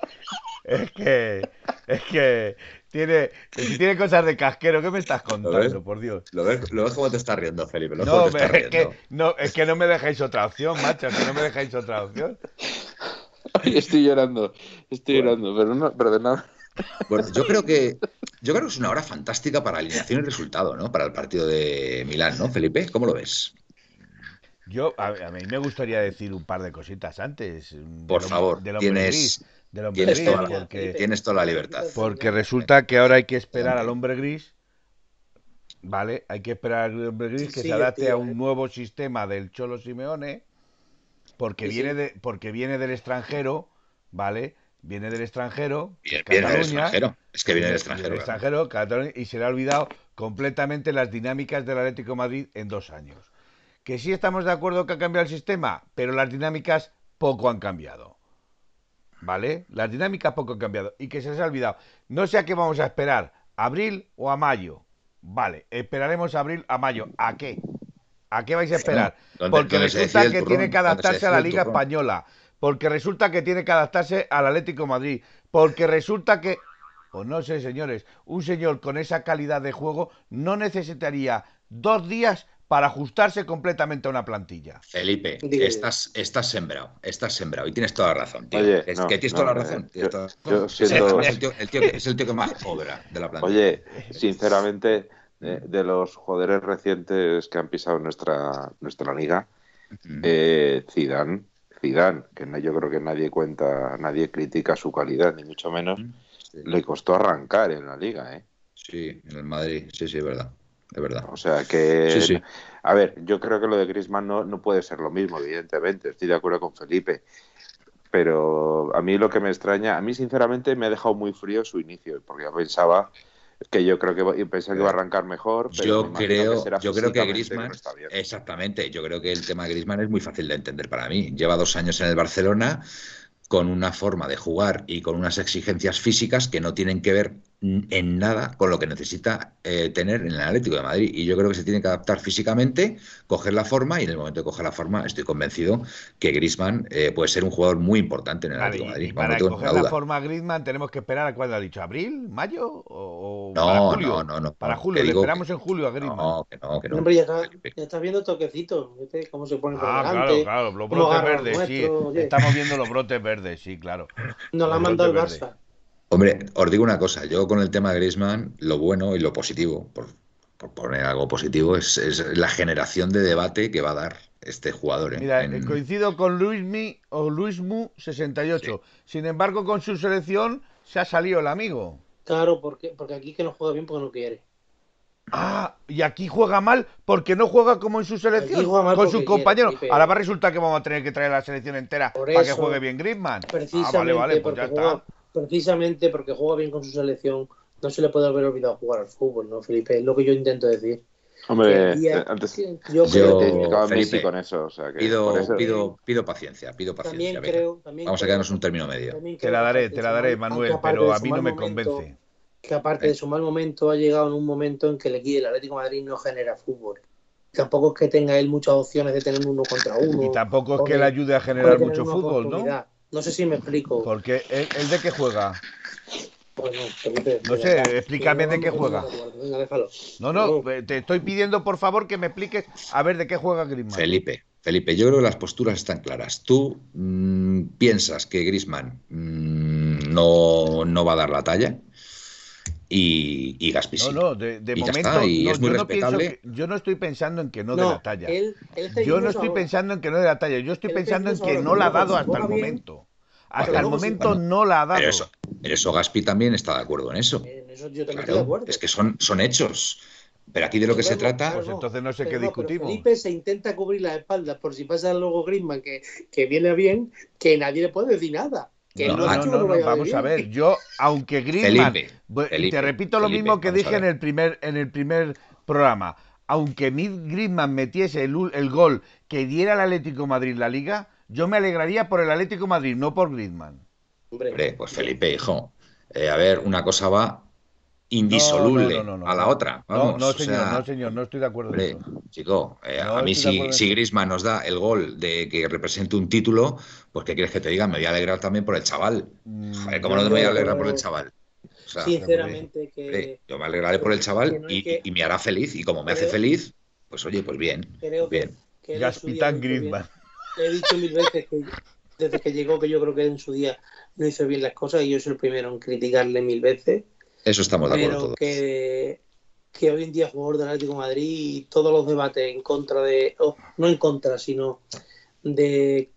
Es que, es que tiene, si tiene cosas de casquero, ¿qué me estás contando, por Dios? ¿Lo ves, lo ves cómo te estás riendo, Felipe? no, es, que, no, es que no me dejáis otra opción, macho, es que no me dejáis otra opción. Ay, estoy llorando, estoy llorando, pero no, perdona. Bueno, yo creo que yo creo que es una hora fantástica para alineación y resultado, ¿no? Para el partido de Milán, ¿no, Felipe? ¿Cómo lo ves? Yo, a, mí me gustaría decir un par de cositas antes. Por favor, tienes, tienes, toda la, tienes toda la libertad. Porque resulta que ahora hay que esperar al hombre gris. ¿Vale? Hay que esperar al hombre gris que se adapte a un ¿eh? nuevo sistema del Cholo Simeone. Porque, viene, de, porque viene del extranjero. ¿Vale? Viene del extranjero. Viene, del extranjero. Es que viene del extranjero. extranjero y se le ha olvidado completamente las dinámicas del Atlético Madrid en dos años. Que sí estamos de acuerdo que ha cambiado el sistema, pero las dinámicas poco han cambiado. ¿Vale? Las dinámicas poco han cambiado. Y que se les ha olvidado. No sé a qué vamos a esperar, abril o a mayo. Vale, esperaremos abril a mayo. ¿A qué? ¿A qué vais a esperar? Porque resulta que tiene que adaptarse a la Liga Española. Porque resulta que tiene que adaptarse al Atlético Madrid. Porque resulta que pues no sé, señores, un señor con esa calidad de juego no necesitaría dos días para ajustarse completamente a una plantilla. Felipe, estás, estás sembrado, estás sembrado y tienes toda la razón, tío. es que tienes toda la razón. es, el tío, que más obra de la plantilla. Oye, sinceramente, de, los jugadores recientes que han pisado nuestra, nuestra liga, eh, Zidane, Zidane, que yo creo que nadie cuenta, nadie critica su calidad, ni mucho menos, le costó arrancar en la liga, ¿eh? Sí, en el Madrid, sí, sí, es verdad. Es verdad. O sea que, a ver, yo creo que lo de Griezmann no, no puede ser lo mismo, evidentemente. Estoy de acuerdo con Felipe. Pero a mí lo que me extraña, a mí sinceramente me ha dejado muy frío su inicio, porque yo pensaba que yo creo que pensé que iba a arrancar mejor. yo creo, que yo creo que Griezmann, exactamente, yo creo que el tema de Griezmann es muy fácil de entender para mí. Lleva dos años en el Barcelona con una forma de jugar y con unas exigencias físicas que no tienen que ver en nada con lo que necesita eh, tener en el Atlético de Madrid. Y yo creo que se tiene que adaptar físicamente, coger la forma, y en el momento de coger la forma estoy convencido que Grisman eh, puede ser un jugador muy importante en el Atlético de Madrid. para coger la forma Grisman tenemos que esperar a cuándo ha dicho, ¿abril? ¿Mayo? ¿O no, para julio? no, no, no. Para julio, le esperamos en julio a Grisman. No, que no, que no. Hombre, ya, estás viendo toquecitos, cómo se pone por ah, claro, claro, los brotes verdes, sí. Estamos viendo los brotes verdes, sí, claro. Nos la ha mandado el Barça. Hombre, os digo una cosa, yo con el tema de Griezmann, lo bueno y lo positivo, por, poner algo positivo, es, la generación de debate que va a dar este jugador. ¿eh? Mira, coincido con Luismi o Luismu 68. Sin embargo, con su selección se ha salido el amigo. Claro, porque, porque aquí que no juega bien porque no quiere. Ah, y aquí juega mal porque no juega como en su selección, con sus compañeros. Ahora va a resultar que vamos a tener que traer la selección entera para que juegue bien Griezmann. ah, vale, vale, pues ya está precisamente porque juega bien con su selección, no se le puede haber olvidado jugar al fútbol, ¿no, Felipe? Es lo que yo intento decir. Hombre, eh, antes yo, yo Felipe, con eso, o sea, que pido, pido, pido, paciencia, pido paciencia. Vamos a quedarnos un término medio. Te la daré, te la daré, Manuel, pero a mí no me convence. Que aparte de su mal momento, ha llegado en un momento en que el equipo del Atlético de Madrid no genera fútbol. Tampoco es que tenga él muchas opciones de tener uno contra uno. Y tampoco es que le ayude a generar mucho fútbol, ¿no? No sé si me explico. Porque ¿el, de qué juega? Bueno, no sé, explícame de qué juega. No, no, te estoy pidiendo por favor que me expliques a ver de qué juega Griezmann. Felipe, Felipe, yo creo que las posturas están claras. Tú mm, piensas que Griezmann mm, no, no va a dar la talla y, y Gaspi No, no, de, momento y es muy yo respetable. No yo no estoy pensando en que no, dé la talla. yo no estoy pensando en que no dé la talla. Yo estoy pensando en que no la ha dado hasta el momento. Hasta el momento no la ha dado. Pero eso, Gaspi también está de acuerdo en eso. Es que son, son hechos. Pero aquí de lo que se trata. Pues entonces no sé qué discutimos. Felipe se intenta cubrir la espalda por si pasa luego Griezmann que, que viene bien, que nadie le puede decir nada no, no, no, vamos a ver. Yo, aunque Griezmann, te repito lo mismo que dije en el primer en el primer programa, aunque Griezmann metiese el, gol que diera al Atlético Madrid la Liga, yo me alegraría por el Atlético Madrid, no por Griezmann. Hombre, pues Felipe, hijo, eh, a ver, una cosa va indisoluble a la otra. no, no, señor, no, señor, no estoy de acuerdo. Hombre, chico, eh, a mí si, si Grisman nos da el gol de que represente un título, pues ¿qué quieres que te diga? Me voy a alegrar también por el chaval. Mm, ¿cómo no te voy a alegrar por el chaval? Sinceramente que... yo me alegraré por el chaval y, me hará feliz. Y como me hace feliz, pues oye, pues bien. bien. Gaspitán Griezmann. He dicho mil veces que desde que llegó que yo creo que en su día no hizo bien las cosas y yo soy el primero en criticarle mil veces eso estamos de acuerdo todos. Que, que hoy en día jugador del Atlético de Madrid y todos los debates en contra de, no en contra, sino de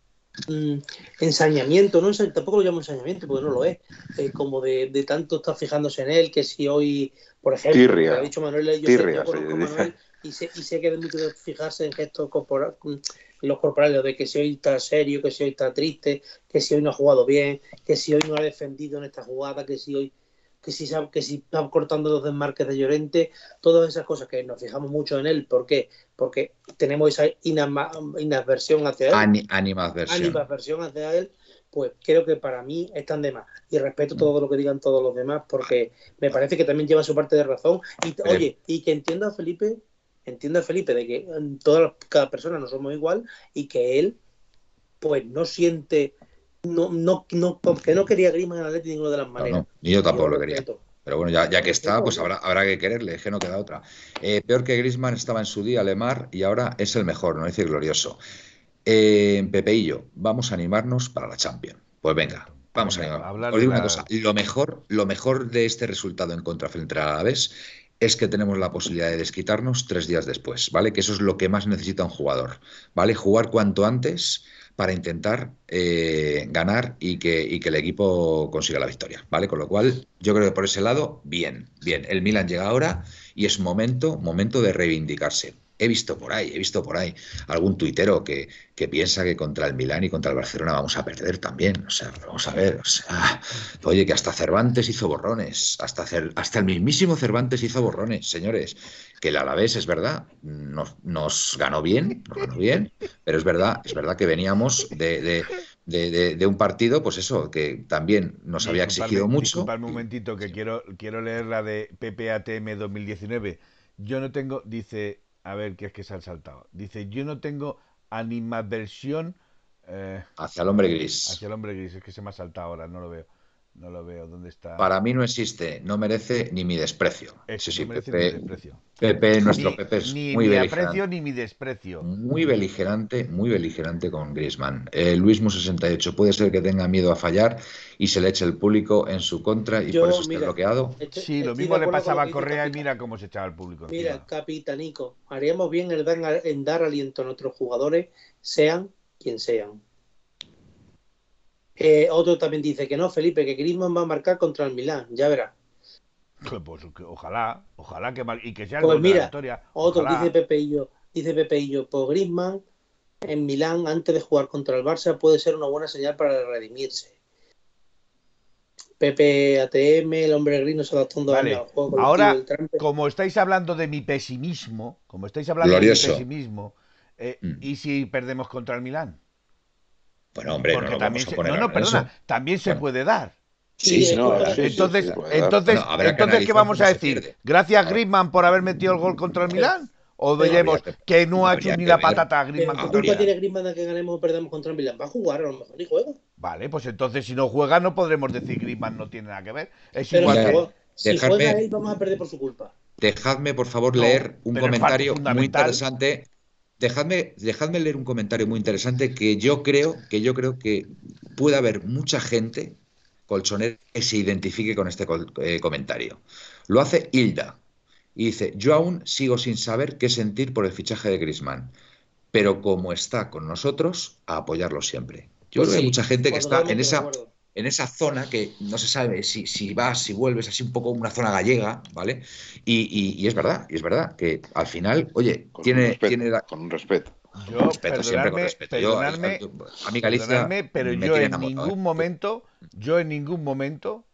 mm, ensañamiento, no tampoco lo llamo ensañamiento porque no lo es, eh, como de, de, tanto estar fijándose en él, que si hoy, por ejemplo, ha dicho Manuel, yo, sé, y, sé, y sé que es mucho de fijarse en gestos corporales, mm, los corporales, de que si hoy está serio, que si hoy está triste, que si hoy no ha jugado bien, que si hoy no ha defendido en esta jugada, que si hoy que si, que si está cortando los desmarques de Llorente, todas esas cosas que nos fijamos mucho en él. ¿Por qué? Porque tenemos esa inadversión hacia él. animadversión. hacia él. Pues creo que para mí están de más. Y respeto todo lo que digan todos los demás, porque me parece que también lleva su parte de razón. Y oye, y que entienda a Felipe, entienda a Felipe de que todas, cada persona no somos igual y que él, pues no siente no, no, no, porque no quería Griezmann en Atlético de ninguna de las maneras. ni yo tampoco lo quería. Pero bueno, ya, ya que está, pues habrá, habrá que quererle, es que no queda otra. Eh, peor que Griezmann estaba en su día Lemar y ahora es el mejor, no decir glorioso. Eh, Pepeillo, vamos a animarnos para la Champions. Pues venga, vamos a animarnos. Os digo una cosa, lo mejor, lo mejor de este resultado en contra frente a Alavés es que tenemos la posibilidad de desquitarnos tres días después, ¿vale? Que eso es lo que más necesita un jugador, ¿vale? Jugar cuanto antes para intentar eh, ganar y que, que, el equipo consiga la victoria, ¿vale? Con lo cual, yo creo que por ese lado, bien, bien. El Milan llega ahora y es momento, momento de reivindicarse he visto por ahí, he visto por ahí algún tuitero que, que, piensa que contra el Milán y contra el Barcelona vamos a perder también. O sea, vamos a ver, o sea, oye, que hasta Cervantes hizo borrones, hasta, hasta el mismísimo Cervantes hizo borrones, señores. Que el Alavés es verdad, nos, nos ganó bien, nos ganó bien, pero es verdad, es verdad que veníamos de, de un partido, pues eso, que también nos había exigido mucho. un momentito que quiero, quiero leer la de PPATM 2019. Yo no tengo, dice, a ver, ¿qué es que se ha saltado? Dice, yo no tengo animadversión... Eh, hacia el hombre gris. Hacia el hombre gris, es que se me ha saltado ahora, no lo veo. No lo veo, ¿dónde está? Para mí no existe, no merece ni mi desprecio. sí, sí, merece Pepe, mi desprecio. Pepe, nuestro Pepe es ni muy mi aprecio ni mi desprecio. Muy beligerante, muy beligerante con Griezmann. Eh, Luismo 68 puede ser que tenga miedo a fallar y se le eche el público en su contra y por eso está bloqueado. sí, lo mismo le pasaba a Correa y mira cómo se echaba el público. Mira, capitanico, haríamos bien en dar aliento a nuestros jugadores, sean quien sean. Eh, otro también dice que no, Felipe, que Griezmann va a marcar contra el Milán, ya verá. Pues, pues ojalá, ojalá que y que sea pues mira, la victoria. Otro dice Pepe y yo, dice Pepe y yo, pues Griezmann en Milán antes de jugar contra el Barça puede ser una buena señal para redimirse. Pepe ATM, el hombre gris no se adaptando vale. al juego. Ahora, como estáis hablando de mi pesimismo, como estáis hablando de mi pesimismo, eh, mm. ¿y si perdemos contra el Milán? Bueno, hombre, no, también se, no, no, perdona, también se puede dar. Sí, sí, no, entonces, entonces, entonces ¿qué vamos a decir? Gracias Griezmann por haber metido el gol contra el Milán. ¿O diremos que no ha hecho ni la patata a Griezmann? ¿Qué culpa tiene Griezmann de que ganemos o perdemos contra el Milán? Va a jugar, a lo mejor ni juega. Vale, pues entonces si no juega no podremos decir Griezmann no tiene nada que ver. Es igual que... Si juega ahí vamos a perder por su culpa. Dejadme, por favor, leer un comentario muy interesante Dejadme, dejadme leer un comentario muy interesante que yo creo que yo creo que puede haber mucha gente colchonera que se identifique con este eh, comentario. Lo hace Hilda y dice: Yo aún sigo sin saber qué sentir por el fichaje de Grisman, pero como está con nosotros, a apoyarlo siempre. Yo creo que hay mucha gente que está en esa en esa zona que no se sabe si, si vas, si vuelves, así un poco una zona gallega, ¿vale? Y, es verdad, y es verdad que al final, oye, tiene, tiene con un respeto. Yo, respeto, siempre con respeto. Yo, a mi Galicia pero yo en ningún ¿eh? momento, yo en ningún momento,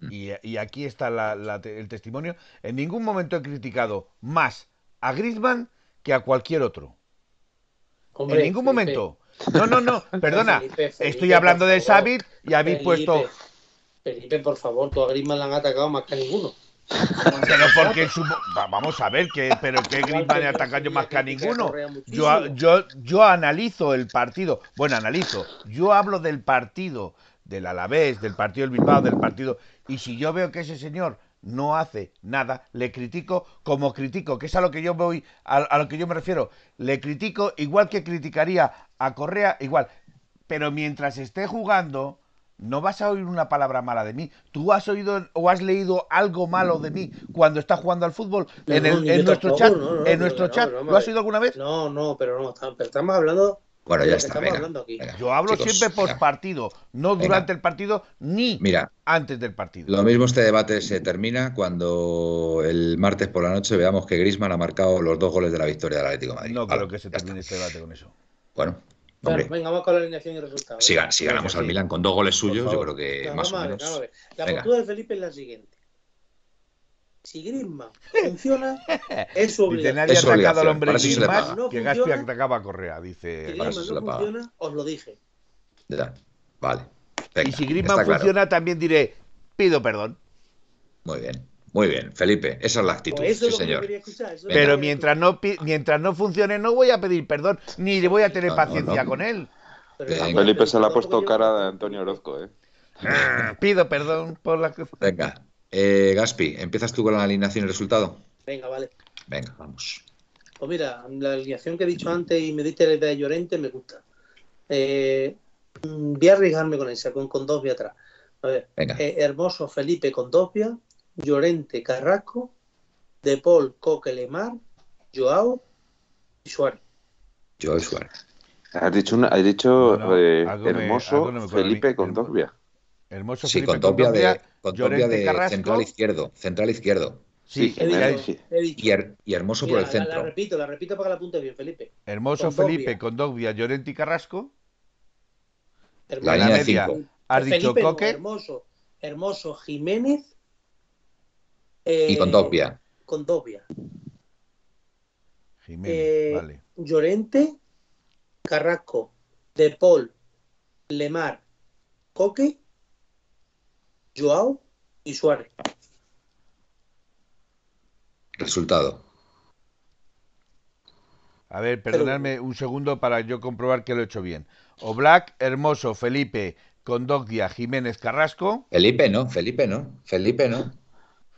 mm. y, aquí está el testimonio, en ningún momento he criticado más a Griezmann que a cualquier otro. en ningún momento. No, no, no, perdona. Estoy hablando de Xavi y habéis puesto. Felipe, por favor, tú a Griezmann le han atacado más que a ninguno. Pero porque vamos a ver que pero que Griezmann le atacado yo más que a ninguno. Yo, yo, yo analizo el partido. Bueno, analizo. Yo hablo del partido del Alavés, del partido del Bilbao, del partido. Y si yo veo que ese señor no hace nada, le critico como critico, que es a lo que yo voy, a, lo que yo me refiero. Le critico igual que criticaría a Correa, igual. Pero mientras esté jugando, no vas a oír una palabra mala de mí. ¿Tú has oído o has leído algo malo de mí cuando está jugando al fútbol? en, nuestro chat, en nuestro chat, ¿lo has oído alguna vez? No, no, pero no, estamos hablando bueno, ya está. Yo hablo siempre por partido, no durante el partido ni antes del partido. Lo mismo este debate se termina cuando el martes por la noche veamos que Grisman ha marcado los dos goles de la victoria del Atlético de Madrid. No creo que se termine este debate con eso. Bueno. venga, vamos con la alineación y resultados. Si, ganamos al Milan con dos goles suyos, yo creo que más o menos. La postura de Felipe es la siguiente. Si Griezmann funciona, es obligación. nadie Es ha atacado al hombre Griezmann. No que Gaspi atacaba a Correa, Si dice. Para Griezmann no funciona, os lo dije. Ya. Vale. Venga, Y si Griezmann claro. funciona, también diré, pido perdón. Muy bien. Muy bien, Felipe. Esa es la actitud. Pues eso sí, señor. escuchar. Pero mientras no, mientras no funcione, no voy a pedir perdón, ni le voy a tener No, no, paciencia no. con él. Pero Venga. tampoco- Felipe se le ha puesto cara de Antonio Orozco, ¿eh? Pido perdón por la que... Venga. Eh, Gaspi, ¿empiezas tú con la alineación y el resultado? Venga, vale. Venga, vamos. Pues mira, la alineación que he dicho antes y me diste la idea de Llorente me gusta. Eh, voy a arriesgarme con esa, con, con dos vías atrás. A ver, Venga. eh, Hermoso Felipe con dos vías, Llorente Carrasco, De Paul Coque Lemar, Joao y Suárez. Joel Suárez. Has dicho, una- has dicho eh, hermoso algo no me. Felipe con Hermo- Dogbia. Hermoso Sí, Felipe con Topia de, Condovia, con Llorente de Carrasco. central izquierdo. Central izquierdo. Sí, Sí, dicho. sí. Dicho. Y, her- y hermoso por Mira, el la- La, centro. repito, la repito para que la apunte bien, Felipe. Hermoso. Felipe con Dogbia, Llorente y Carrasco. Hermoso. La la línea de media, cinco. has dicho Felipe no, Coque hermoso, hermoso Jiménez. eh, Y con Topia. Con Dobia. Jiménez, Eh, vale. Llorente, Carrasco, De Paul, Lemar, Coque, Joao y Suárez. Resultado. A ver, perdonadme un segundo para yo comprobar que lo he hecho bien. Oblak, Hermoso, Felipe, Condogdia, Jiménez, Carrasco. Felipe no, Felipe no. Felipe no.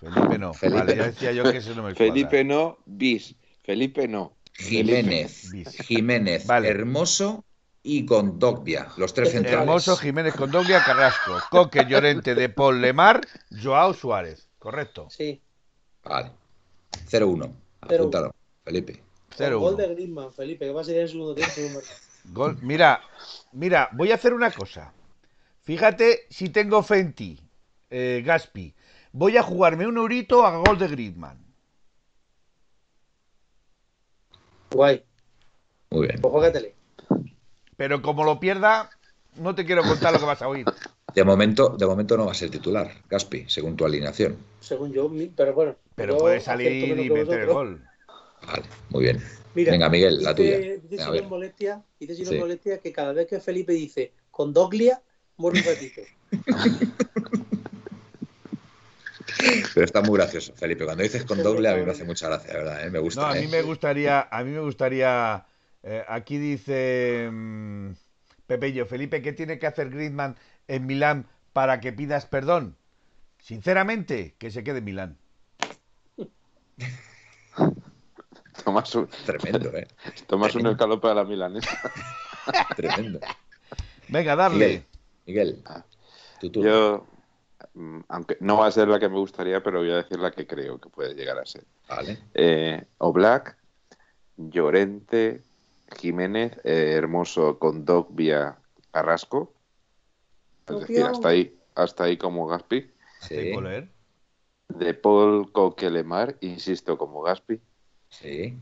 Felipe no. Felipe vale, ya no. decía yo que eso no me. Felipe no, bis. Felipe no. Jiménez. Jiménez. Vale. Hermoso y con Dogbia. Los tres centrales. Hermoso, Jiménez, Condoglia, Carrasco. Coque, Llorente, De Paul, Lemar, Joao Suárez. Correcto. Sí. Vale. 0-1. Apúntalo. Felipe. Con Gol 0-1. de Griezmann, Felipe, que va a ser el segundo tiempo. Gol- Mira, mira, voy a hacer una cosa. Fíjate si tengo fe en ti, eh, Gaspi. Voy a jugarme un eurito a gol de Griezmann. Guay. Muy bien. Pues juégatele. Pero como lo pierda, no te quiero contar lo que vas a oír. De momento, de momento no va a ser titular, Gaspi, según tu alineación. Según yo, pero bueno. Pero yo puede salir y meter el gol. Vale, muy bien. Mira, Venga, Miguel, la dice- tuya. Dice Venga, a sin molestia, dice sin Sí. molestia que cada vez que Felipe dice con Doglia, muere un ratito. Pero está muy gracioso, Felipe. Cuando dices con doble, a mí me hace mucha gracia, de verdad, ¿eh? Me gusta. No, a ¿eh? mí me gustaría, a mí me gustaría. Eh, aquí dice mm, Pepello, Felipe, ¿qué tiene que hacer Griezmann en Milán para que pidas perdón? Sinceramente, que se quede en Milán. Tomas un, Tremendo, ¿eh? tomas un escalope a la milanesa. Tremendo. Venga, darle. Miguel, Miguel, Ah. Yo, mm, aunque no va a ser la que me gustaría, pero voy a decir la que creo que puede llegar a ser. Vale. Eh, Oblak, Llorente, Jiménez, eh, Hermoso, Condogbia, Carrasco. Es decir, hasta ahí, hasta ahí como Gaspi. De Paul Coquelemar, insisto, como Gaspi. sí.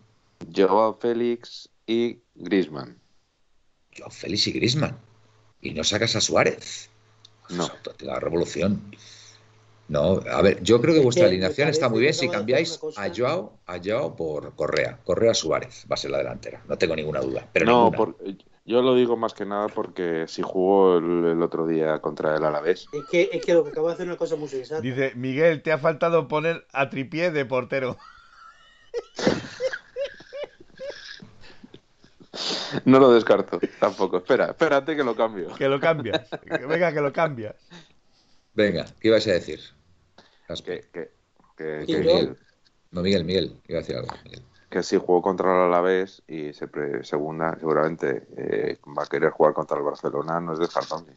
Joao Félix y Grisman. Yo, Félix y Grisman. Y no sacas a Suárez. No. Auténtica revolución. No, a ver, yo creo que Es vuestra alineación está muy bien si cambiáis a Joao, a Joao por Correa. Correa Suárez va a ser la delantera. No tengo ninguna duda. Pero no, ninguna. por- yo lo digo más que nada porque si jugó el, el otro día contra el Alavés. Es que, es que lo que acabo de hacer es una cosa muy sensata. Dice, Miguel, te ha faltado poner a tripié de portero. No lo descarto tampoco. Espera, espérate que lo cambio. Que lo cambias. Venga, que lo cambias. Venga, ¿qué ibas a decir? Que, que, que, ¿Y que- yo? No, Miguel, Miguel, iba a decir algo. Miguel. que si jugó contra el Alavés y se pre- segunda seguramente eh, va a querer jugar contra el Barcelona, no es descartable.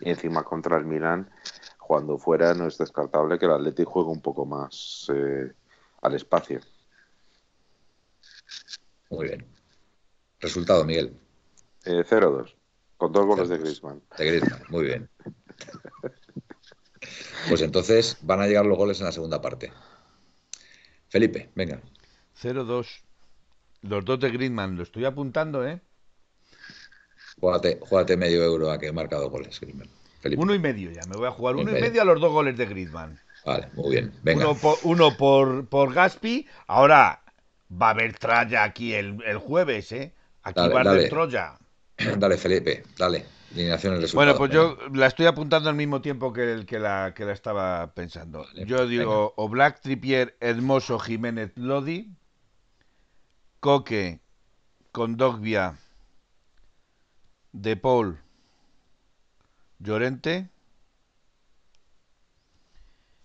Y encima contra el Milán, cuando fuera, no es descartable que el Atleti juegue un poco más eh, al espacio. Muy bien. Resultado, Miguel. Eh, 0-2, con dos goles de 0-2. Griezmann. De Griezmann, muy bien. Pues entonces van a llegar los goles en la segunda parte. Felipe, venga. 0-2. Los dos de Griezmann, lo estoy apuntando, ¿eh? Júgate, júgate medio euro a que marca dos goles, Griezmann. Felipe. Uno y medio ya, me voy a jugar Uno y medio. medio a los dos goles de Griezmann. Vale, muy bien. Venga. Uno por, uno por, Gaspi. Ahora va a haber Traya aquí el, jueves, ¿eh? Aquí va a haber Troya. Dale, Felipe, dale. Bueno, pues yo la estoy apuntando al mismo tiempo que, el, que, la, que la estaba pensando. yo digo o Black Tripier, Hermoso, Jiménez, Lodi, Coque, Condogbia, De Paul, Llorente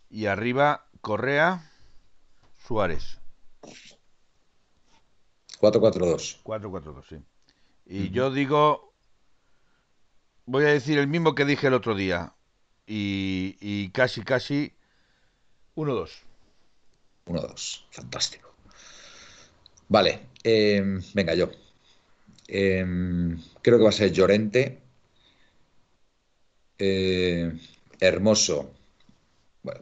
y arriba Correa, Suárez. 4-4-2. 4-4-2, sí. Y yo digo voy a decir el mismo que dije el otro día. Y, casi, casi 1-2. 1-2. Fantástico. Vale. Em, venga, yo. Em, creo que va a ser Llorente. Eh, hermoso.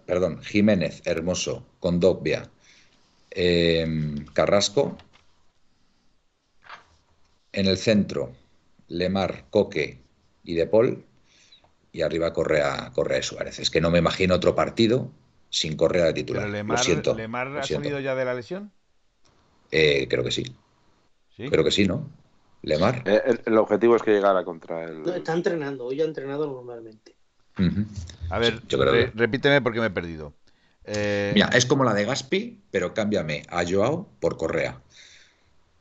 perdón, Jiménez, Hermoso, Condovia, em, Carrasco. En el centro, Lemar, Coque, y De Paul, y arriba Correa, Correa Suárez. Es que no me imagino otro partido sin Correa de titular. ¿Pero Lemar, lo siento, ha salido ya de la lesión? Eh, creo que sí. Creo que sí, ¿no? Lemar. Eh, el, objetivo es que llegara contra el. está entrenando, hoy ha entrenado normalmente. A ver, repíteme porque me he perdido. Eh, Mira, es como la de Gaspi, pero cámbiame a Joao por Correa.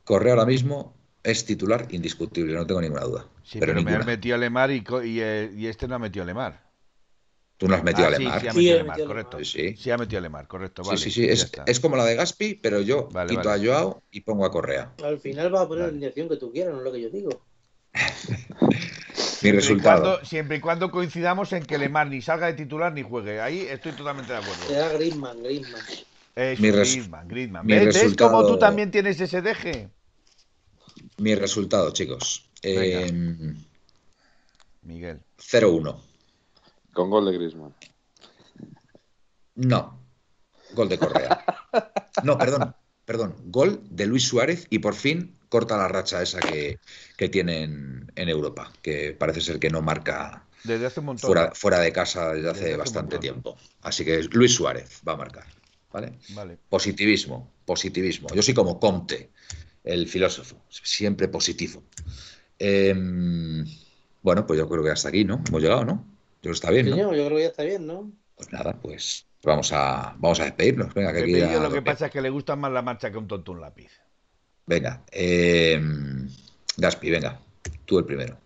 Correa ahora mismo es titular indiscutible, no tengo ninguna duda. Sí, pero, me has metido a Lemar y, eh, y, este no ha metido a Lemar. Tú no has metido a Lemar. Sí, sí, ha metido a Lemar, correcto. Sí, sí. ha metido a Lemar, correcto. Vale, sí, sí, sí. Es, como la de Gaspi, pero yo quito a Joao y pongo a Correa. Al final vas a poner la alineación que tú quieras, no es lo que yo digo. Mi resultado. siempre y cuando coincidamos en que Lemar ni salga de titular ni juegue. Ahí estoy totalmente de acuerdo. Será Griezmann, Griezmann. mi Griezmann, Griezmann. ¿Ves, cómo tú también tienes ese deje? Mi resultado, chicos. Eh, Miguel. 0-1. Con gol de Griezmann. No. Gol de Correa. No, perdón. Perdón. Gol de Luis Suárez y por fin corta la racha esa que, que tienen en Europa, que parece ser que no marca desde hace un montón. Fuera, fuera de casa desde hace, bastante tiempo. Así que Luis Suárez va a marcar. ¿vale? Vale. Positivismo, positivismo. Yo soy como Comte el filósofo, siempre positivo. Em, bueno, pues yo creo que hasta aquí, ¿no? Hemos llegado, ¿no? Yo creo que está bien, ¿no? yo creo que ya está bien, ¿no? Pues nada, pues vamos a, vamos a despedirnos. Venga, que lo que pasa es que le gusta más la marcha que un tonto un lápiz. Venga, eh, Gaspi, venga, tú el primero.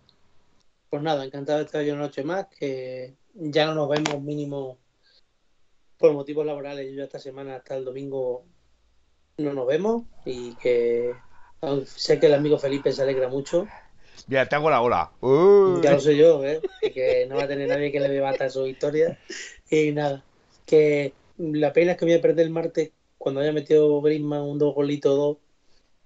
Pues nada, encantado de estar yo una noche más, que ya no nos vemos mínimo por motivos laborales. Yo esta semana hasta el domingo no nos vemos y que sé que el amigo Felipe se alegra mucho. Ya te hago la ola. Ya lo sé yo, ¿eh? que no va a tener nadie que le debata su historia. Y nada, que la pena es que voy a perder el martes cuando haya metido Griezmann un dos golito dos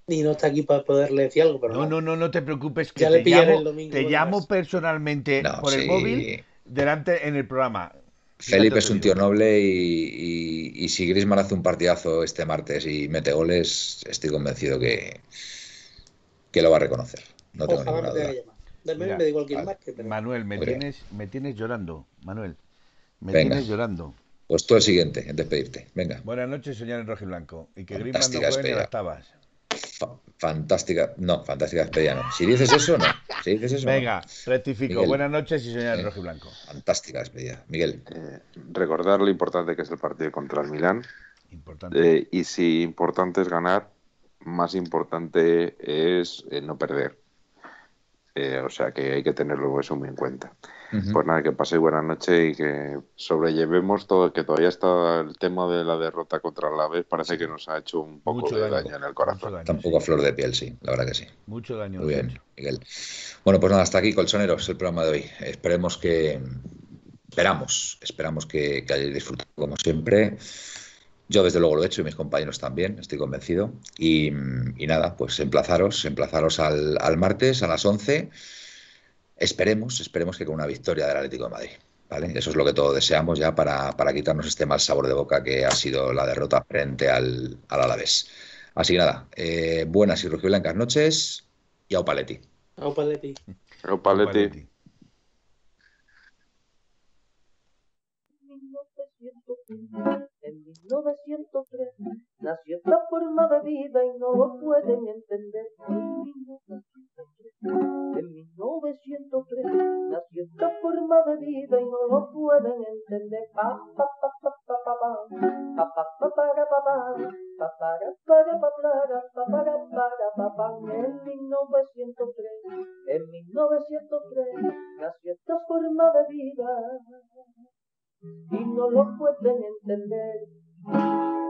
y no está aquí para poderle decir algo. Pero no, no, no, no te preocupes, que te, llamo, te llamo personalmente por el móvil delante en el programa. Felipe es un tío noble y, si Griezmann hace un partidazo este martes y mete goles, estoy convencido que, que lo va a reconocer. No tengo ninguna duda. Manuel, me tienes, me tienes llorando. Manuel, me tienes llorando. Pues tú el siguiente en despedirte. Venga. Buenas noches, señor en rojo y blanco. Y que Griezmann no juegue ni las tabas fantástica, no, fantástica despedida no. Si dices eso, no. Si dices eso, Venga, rectifico. Buenas noches y señor rojo y blanco. Fantástica despedida. Miguel. Eh, recordar lo importante que es el partido contra el Milán. Importante. Eh, y si importante es ganar, más importante es eh, no perder. O sea que hay que tenerlo eso muy en cuenta. Pues nada, que paséis buena noche y que sobrellevemos todo, que todavía está el tema de la derrota contra la vez, parece que nos ha hecho un poco de daño. en el corazón. Tampoco a flor de piel, sí, la verdad que sí. Mucho daño. Muy bien, Miguel. Bueno, pues nada, hasta aquí, Colchoneros, el programa de hoy. Esperemos que, esperamos, esperamos que, que hayáis disfrutado como siempre. Yo desde luego lo he hecho y mis compañeros también, estoy convencido. Y, nada, pues emplazaros, emplazaros al, al martes a las 11 Esperemos, esperemos que con una victoria del Atlético de Madrid. ¿vale? Eso es lo que todos deseamos ya para, quitarnos este mal sabor de boca que ha sido la derrota frente al, al Alavés. Así que nada, eh, buenas y rojiblancas noches y au paleti. Au paleti. Au paleti. 1903 nació esta forma de vida y no lo pueden entender. En 1903, nació esta forma de vida y no lo pueden entender. Pa, pa, pa, pa, pa, pa, pa, pa, pa, para, pa, pa, pa, para, para, pa, para, pa, para, para, pa, pa, en 1903, en 1903 nació esta forma de vida y no lo pueden entender. Thank you.